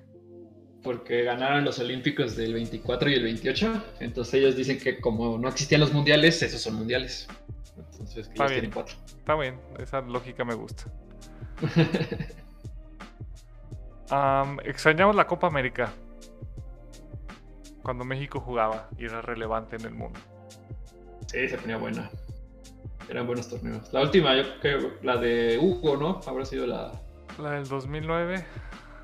Porque ganaron los Olímpicos del 24 y el 28. Entonces ellos dicen que como no existían los mundiales, esos son mundiales. Entonces que Está ellos bien. tienen 4. Está bien, esa lógica me gusta. Am, extrañamos la Copa América. Cuando México jugaba y era relevante en el mundo. sí, se ponía buena. Eran buenos torneos. La última, yo creo, la de Hugo, ¿no? Habrá sido la La del 2009,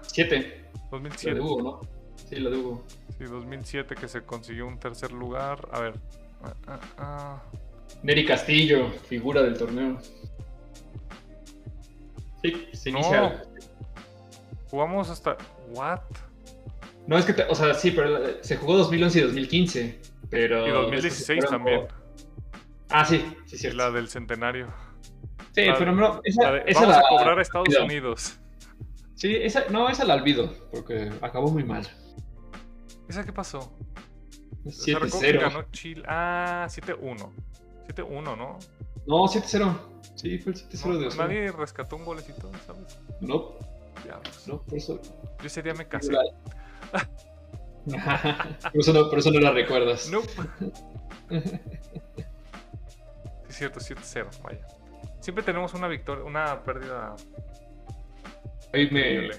7. La 2007. de Hugo, ¿no? Sí, la de Hugo. Sí, 2007 que se consiguió un tercer lugar. A ver. ah, ah, ah. Neri Castillo, figura del torneo. Sí, se No. inicia. Jugamos hasta. ¿What? No, es que, te- o sea, sí, pero eh, se jugó 2011 y 2015. Pero. Y 2016 también. Ah, sí, sí, Y cierto. la del centenario. Sí, la- pero no, esa, La de, esa vamos la- a cobrar a Estados. Unidos. Sí, esa, no, esa la olvido, porque acabó muy mal. ¿Esa qué pasó? Se recuerda que 7-0. ganó Chile. Ah, 7-1. 7-1, ¿no? No, 7-0. Sí, fue el 7-0 No, de Osorno. nadie rescató un golecito, ¿sabes? No, Diablos. no, por eso. Yo ese día me casé. por, eso no, por eso no la recuerdas. Nope. Sí, es cierto, 7-0, vaya. Siempre tenemos una victoria, una pérdida Ahí me.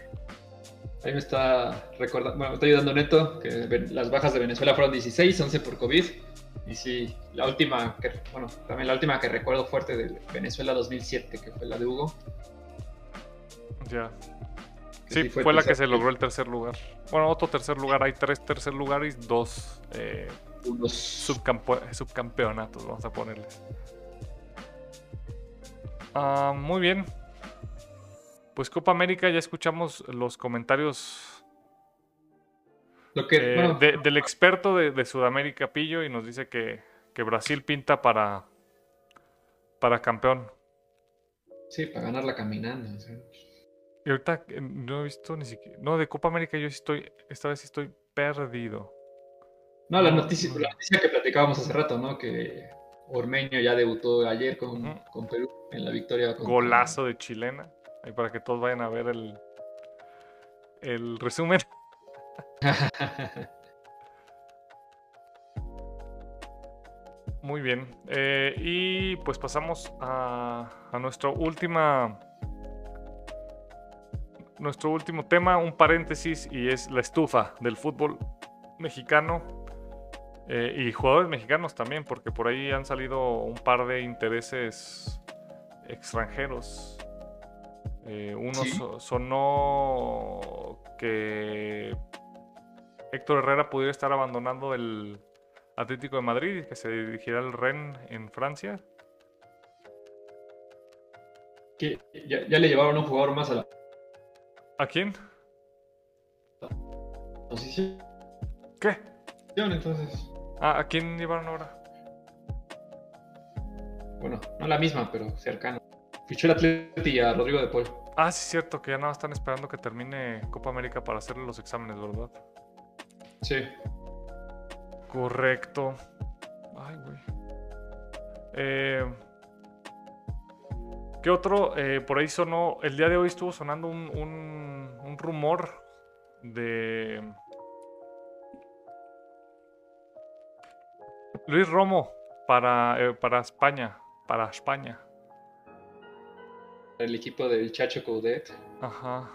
Ahí me está recordando, bueno, me está ayudando Neto, que las bajas de Venezuela fueron 16, 11 por COVID. Y sí, la última, que, bueno, también la última que recuerdo fuerte de Venezuela 2007, que fue la de Hugo. Ya. que Sí, fue, la que tercer- se logró el tercer lugar. Bueno, otro tercer lugar. Hay tres tercer lugares y dos eh, Unos subcampeonatos, vamos a ponerles. Ah, muy bien. Pues Copa América, ya escuchamos los comentarios Lo que, eh, bueno, de- del experto de, de Sudamérica, Pillo, y nos dice que, que Brasil pinta para, para campeón. sí, para ganarla caminando. sea. Y ahorita eh, no he visto ni siquiera. No, de Copa América yo sí estoy. Esta vez sí estoy perdido. No, la No, noticia, no. la noticia que platicábamos hace rato, ¿no? Que Ormeño ya debutó ayer con, con Perú en la victoria. contra- Golazo de chilena. Ahí para que todos vayan a ver el, el resumen. Muy bien. Eh, y pues pasamos a, a nuestra última. Nuestro último tema, un paréntesis, y es la estufa del fútbol mexicano. eh, y jugadores mexicanos también, porque por ahí han salido un par de intereses extranjeros. Eh, uno Sí. so- sonó que Héctor Herrera pudiera estar abandonando el Atlético de Madrid y que se dirigirá al Rennes en Francia. que ya, ya le llevaron un jugador más a la ¿A quién? posición, ¿Qué? entonces. Ah, ¿A quién llevaron ahora? Bueno, no la misma, pero cercana. Atleti a Rodrigo de Paul. Ah, sí, es cierto, que ya nada más están esperando que termine Copa América para hacerle los exámenes, ¿verdad? Sí. Correcto. Ay, güey. Eh, ¿Qué otro? Eh, por ahí sonó. El día de hoy estuvo sonando un, un, un rumor de. Luis Romo para, eh, para España. Para España. El equipo del Chacho Coudet. Ajá.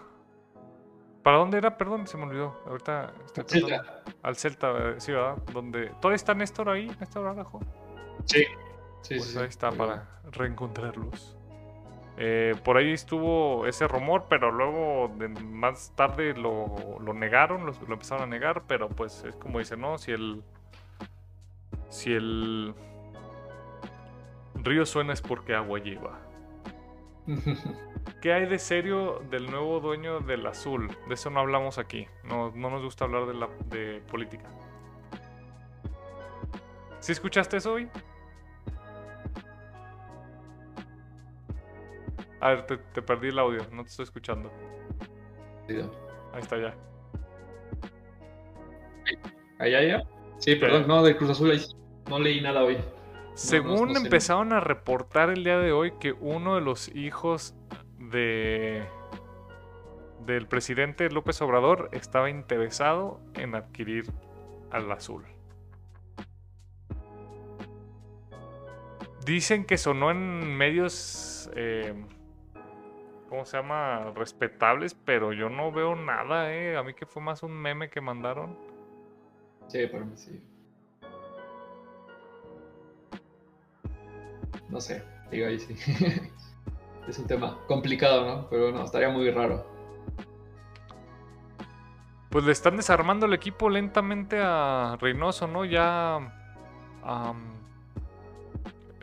¿Para dónde era? Perdón, se me olvidó. Ahorita estoy Celta. Al Celta, eh, sí, ¿verdad? Donde. ¿Todavía está Néstor ahí? ¿Néstor Arajo? Sí. Sí, Pues sí, ahí está sí. para reencontrarlos. Eh, por ahí estuvo ese rumor, pero luego de- más tarde lo, lo negaron, lo, lo empezaron a negar, pero pues es como dice, ¿no? Si el. Si el río suena es porque agua lleva. ¿Qué hay de serio del nuevo dueño del azul? De eso no hablamos aquí. No, no nos gusta hablar de, la, de política. ¿Sí escuchaste eso hoy? A ver, te, te perdí el audio, no te estoy escuchando. Ahí está ya. ¿Allá ya? Sí, perdón, no, del Cruz Azul no leí nada hoy. Según no empezaron a reportar el día de hoy que uno de los hijos de del presidente López Obrador estaba interesado en adquirir al azul. Dicen que sonó en medios, eh, ¿cómo se llama? Respetables, pero yo no veo nada, ¿eh? A mí que fue más un meme que mandaron. Sí, para mí sí. No sé, digo ahí sí. es un tema complicado, ¿no? Pero no, estaría muy raro. Pues le están desarmando el equipo lentamente a Reynoso, ¿no? Ya.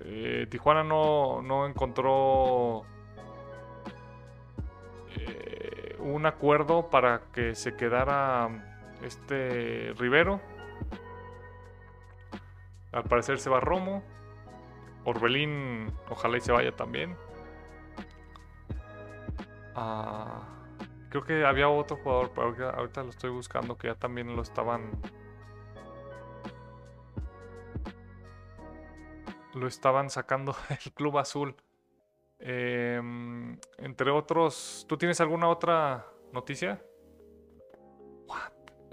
eh, Tijuana no, no encontró eh, un acuerdo para que se quedara este Rivero. Al parecer se va Romo. Orbelín, ojalá y se vaya también. Ah, creo que había otro jugador, pero ahorita, lo estoy buscando que ya también lo estaban. Lo estaban sacando del Club Azul. Em, entre otros, ¿tú tienes alguna otra noticia?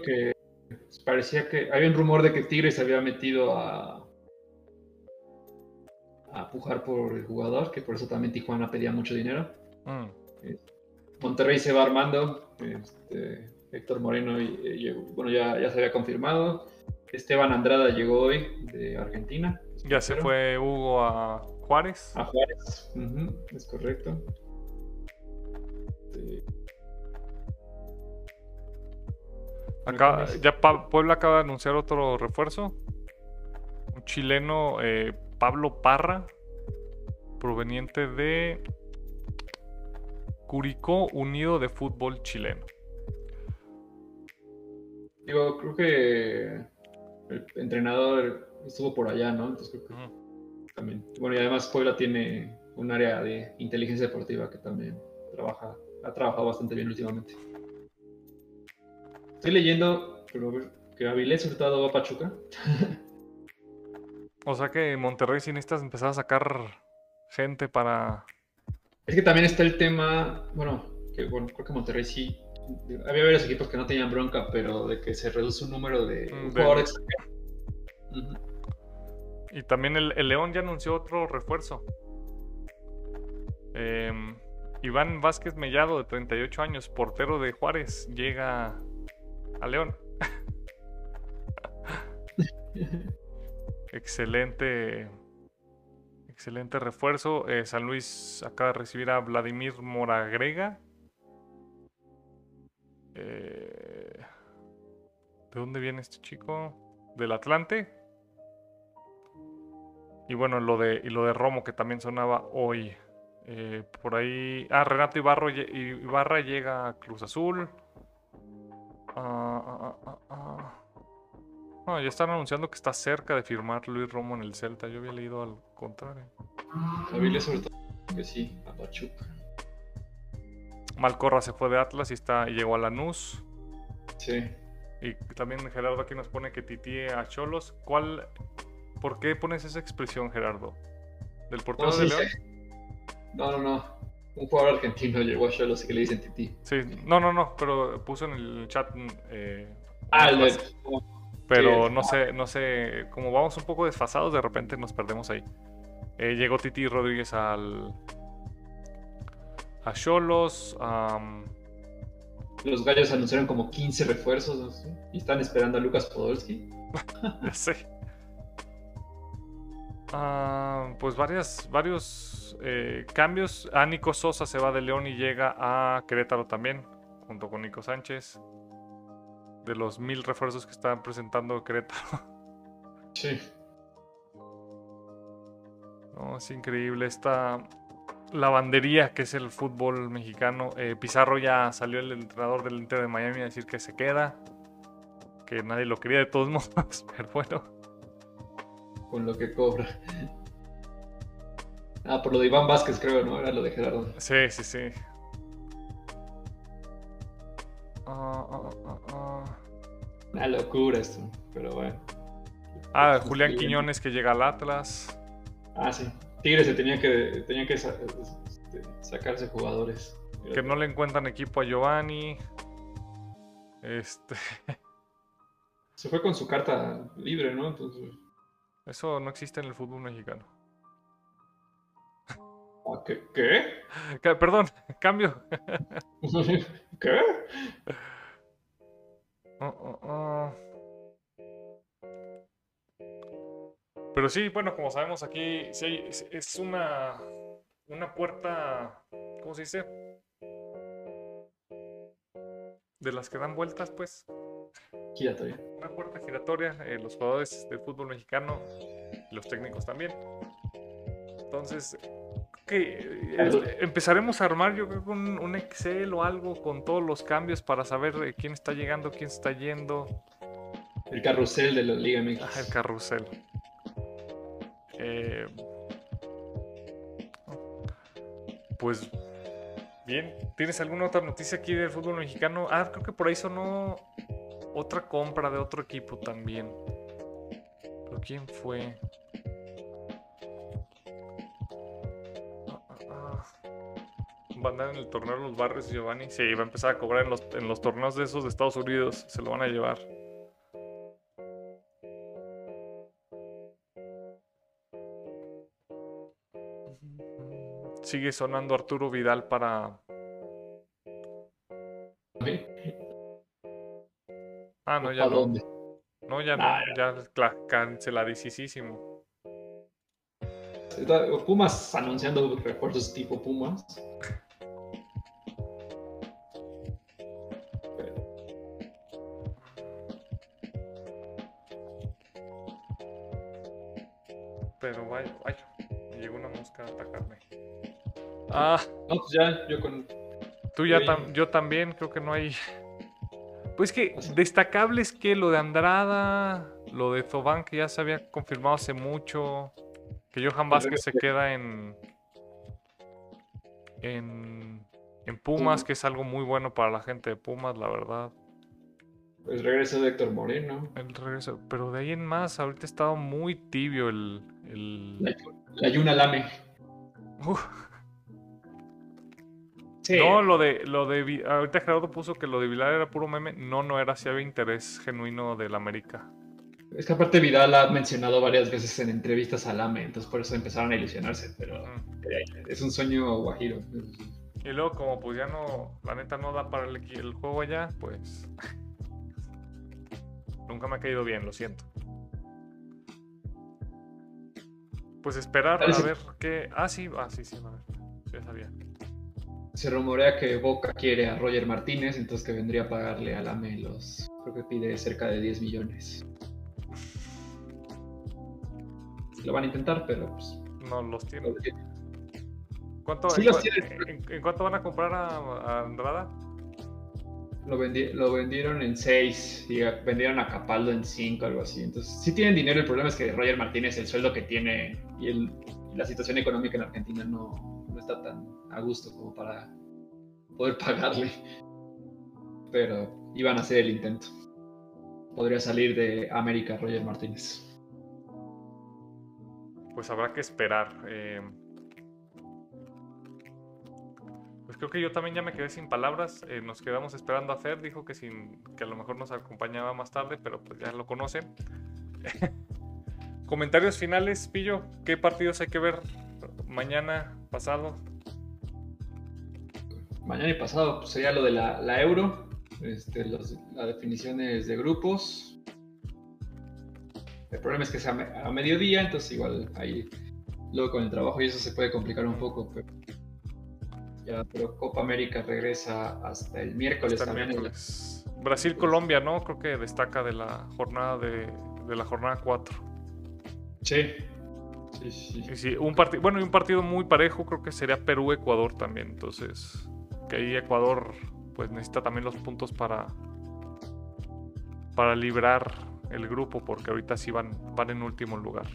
Que parecía que había un rumor de que Tigres había metido a a pujar por el jugador, que por eso también Tijuana pedía mucho dinero. Mm, Monterrey se va armando. este, Héctor Moreno llegó- bueno, ya, ya se había confirmado. Esteban Andrada llegó hoy de Argentina. Ya se fue Hugo a Juárez. A Juárez. Es correcto. Este, Acá, ya Pa- Puebla acaba de anunciar otro refuerzo. Un chileno, eh, Pablo Parra, proveniente de Curicó Unido de Fútbol Chileno. digo, creo que el entrenador estuvo por allá, ¿no? Entonces creo que también. Bueno, y además Puebla tiene un área de inteligencia deportiva que también trabaja, ha trabajado bastante bien últimamente. Estoy leyendo pero, a ver, que Avilés Hurtado va a Pachuca. O sea que Monterrey sí necesitas empezar a sacar gente para... Es que también está el tema, bueno, que bueno, creo que Monterrey sí. Había varios equipos que no tenían bronca, pero de que se reduce un número de Mm, de- jugador extranjero. Ujú. Y también el, el León ya anunció otro refuerzo. Em, Iván Vázquez Mellado, de 38 años, portero de Juárez, llega a León. Excelente. Excelente refuerzo. Eh, San Luis acaba de recibir a Vladimir Moragrega. Eh, ¿De dónde viene este chico? ¿Del Atlante? Y bueno, lo de, y lo de Romo que también sonaba hoy. Eh, por ahí. Ah, Renato Ibarra llega a Cruz Azul. Ah, ah, ah, ah, ah. No, ya están anunciando que está cerca de firmar Luis Romo en el Celta. Yo había leído al contrario. Avilés sobre todo, que sí, a Pachuca. Malcorra se fue de Atlas y está, y llegó a Lanús. Sí. Y también Gerardo aquí nos pone que tití a Cholos. ¿Cuál, ¿Por qué pones esa expresión, Gerardo? ¿Del portero No, de sí, León? sí. No, no, no. Un jugador argentino llegó a Cholos y que le dicen Titi. Sí, no, no, no, pero puso en el chat. eh, Ah, el. Pero sí, no ah. sé, no sé, como vamos un poco desfasados, de repente nos perdemos ahí. Eh, llegó Titi Rodríguez al. a Cholos. Los gallos anunciaron como 15 refuerzos no y están esperando a Lucas Podolski. ya sé. Ah, pues varias, varios eh, cambios. A Nico Sosa se va de León y llega a Querétaro también, junto con Nico Sánchez. De los mil refuerzos que están presentando Querétaro. Sí. No, es increíble esta lavandería que es el fútbol mexicano. Eh, Pizarro ya salió el entrenador del Inter de Miami a decir que se queda. Que nadie lo quería de todos modos, pero bueno. Con lo que cobra. Ah, por lo de Iván Vázquez, creo, ¿no? Era lo de Gerardo. Sí, sí, sí. Ah, ah, ah. Una locura esto, pero bueno. Ah, Julián Quiñones que llega al Atlas. Ah, sí. Tigres se tenía que, tenía que sa- este, sacarse jugadores. Que no le encuentran equipo a Giovanni. Este, Se fue con su carta libre, ¿no? Entonces. eso no existe en el fútbol mexicano. ah, ¿Qué? ¿Qué? Perdón, cambio. ¿Qué? Oh, oh, oh. Pero sí, bueno, como sabemos aquí, sí hay- es, una, una puerta, ¿cómo se dice? De las que dan vueltas, pues. Giratoria. Una puerta giratoria, eh, los jugadores del fútbol mexicano y los técnicos también. Entonces, que eh, empezaremos a armar, yo creo, un, un Excel o algo con todos los cambios para saber eh, quién está llegando, quién está yendo. El carrusel de la Liga Ah, MX. el carrusel. Eh, pues bien, ¿tienes alguna otra noticia aquí del fútbol mexicano? Ah, creo que por ahí sonó otra compra de otro equipo también. ¿Pero quién fue? Va a andar en el torneo de los barrios Giovanni. Sí, va a empezar a cobrar en los, en los torneos de esos de Estados Unidos. Se lo van a llevar. Sigue sonando Arturo Vidal para. Ah, no, ya ¿A no. dónde? No, ya no. Ah, Ya canceladísimo. Pumas anunciando refuerzos tipo Pumas. Ah, No, pues ya, yo con. tú ya tam- yo también, creo que no hay. Pues que Así. destacables que lo de Andrada, lo de Zobán, que ya se había confirmado hace mucho. Que Johan Vázquez se queda en. En. En Pumas, que es algo muy bueno para la gente de Pumas, la verdad. Pues regreso de Héctor Moreno. El regreso. Pero de ahí en más, ahorita ha estado muy tibio el. el... La, la Yuna Lame. Sí. No, lo de, lo de, ahorita Gerardo puso que lo de Vilar era puro meme. No, no era, si había interés genuino del América. Es que aparte Vidal ha mencionado varias veces en entrevistas a Lame, entonces por eso empezaron a ilusionarse, pero Mm. eh, es un sueño guajiro. Y luego, como pues ya no, la neta no da para el, el juego allá, pues. Nunca me ha caído bien, lo siento. Pues esperar a ver qué. Ah, sí, ah, sí, sí, a ver. Ya sabía. Se rumorea que Boca quiere a Roger Martínez, entonces que vendría a pagarle a Lame los, creo que pide cerca de 10 millones. Lo van a intentar, pero pues... No los tiene. lo tienen. ¿Cuánto, Sí en, los cua- tiene. en- en cuánto van a comprar a, a Andrada? Lo, vendi- lo vendieron en 6 y vendieron a Capaldo en 5, algo así. Entonces, sí tienen dinero. El problema es que Roger Martínez, el sueldo que tiene y, el- y la situación económica en Argentina no está tan a gusto como para poder pagarle. Pero iban a hacer el intento. podría salir de América Roger Martínez. Pues habrá que esperar. Eh, pues creo que yo también ya me quedé sin palabras. Eh, nos quedamos esperando a Fer. Dijo que, sin, que a lo mejor nos acompañaba más tarde, pero pues ya lo conocen. Comentarios finales, Pillo. ¿Qué partidos hay que ver mañana, pasado? Mañana y pasado pues, sería lo de la, Euro, este, las definiciones de grupos. El problema es que sea a mediodía, entonces igual ahí luego con el trabajo y eso se puede complicar un poco. Pero, ya, pero Copa América regresa hasta el miércoles también. Brasil-Colombia, ¿no? Creo que destaca de la jornada de, de la jornada 4. Sí. Sí, sí. un partido, bueno, y un partido muy parejo creo que sería Perú-Ecuador también. Entonces, que ahí Ecuador pues necesita también los puntos para para librar el grupo porque ahorita sí van, van en último lugar.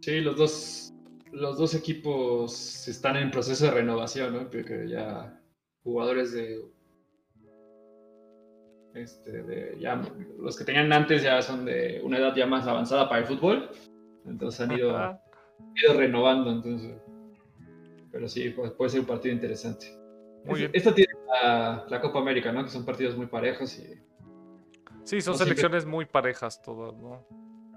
Sí, los dos los dos equipos están en proceso de renovación, ¿no? Porque ya jugadores de este, ya, los que tenían antes ya son de una edad ya más avanzada para el fútbol, entonces han ido, ido renovando, entonces, pero sí, pues, puede ser un partido interesante. Esto tiene la, Copa América, ¿no? Que son partidos muy parejos y... Sí, son selecciones muy parejas todas, ¿no?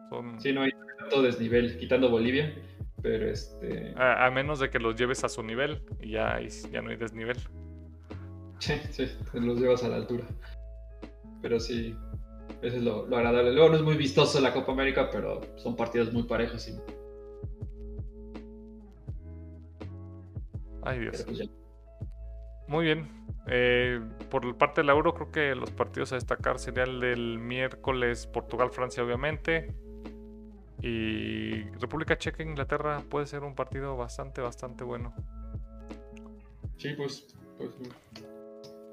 Son... Sí, no hay tanto desnivel, quitando Bolivia, pero este... A, menos de que los lleves a su nivel y ya, ya no hay desnivel. Sí, sí, los llevas a la altura. Pero sí, eso es lo, agradable. Luego no es muy vistoso la Copa América, pero son partidos muy parejos. Y... Ay, Dios. Pues muy bien. Eh, por parte del Euro, creo que los partidos a destacar serían el del miércoles Portugal-Francia, obviamente. Y República Checa Inglaterra puede ser un partido bastante, bastante bueno. Sí, pues, pues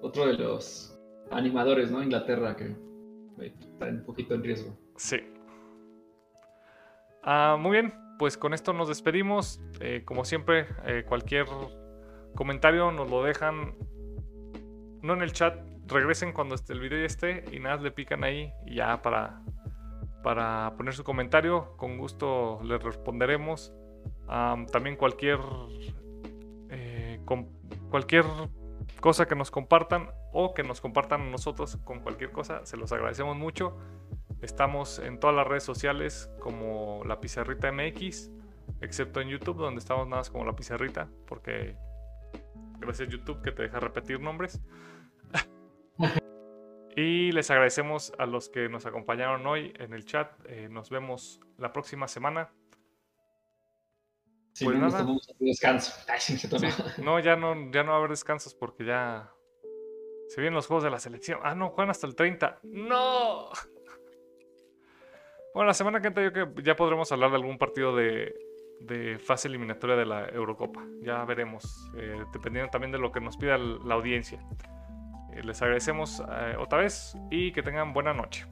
otro de los animadores, ¿no? Inglaterra, que está un poquito en riesgo. Sí. Ah, muy bien, pues con esto nos despedimos. Eh, como siempre, eh, cualquier comentario nos lo dejan, no en el chat, regresen cuando el video ya esté y nada, le pican ahí y ya para, para poner su comentario. Con gusto les responderemos. también cualquier, eh, cualquier cosa que nos compartan o que nos compartan nosotros con cualquier cosa. Se los agradecemos mucho. Estamos en todas las redes sociales como La Pizarrita MX, excepto en YouTube, donde estamos nada más como La Pizarrita, porque gracias YouTube que te deja repetir nombres. y les agradecemos a los que nos acompañaron hoy en el chat. Eh, nos vemos la próxima semana. Sí, pues nada. descanso. no, ya no, ya no va a haber descansos porque ya se vienen los juegos de la selección. Ah, no, juegan hasta el 30. ¡No! Bueno, la semana que entra yo que ya podremos hablar de algún partido de, fase eliminatoria de la Eurocopa. Ya veremos, eh, dependiendo también de lo que nos pida la audiencia. Eh, les agradecemos eh, otra vez y que tengan buena noche.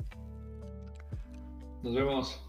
Nos vemos.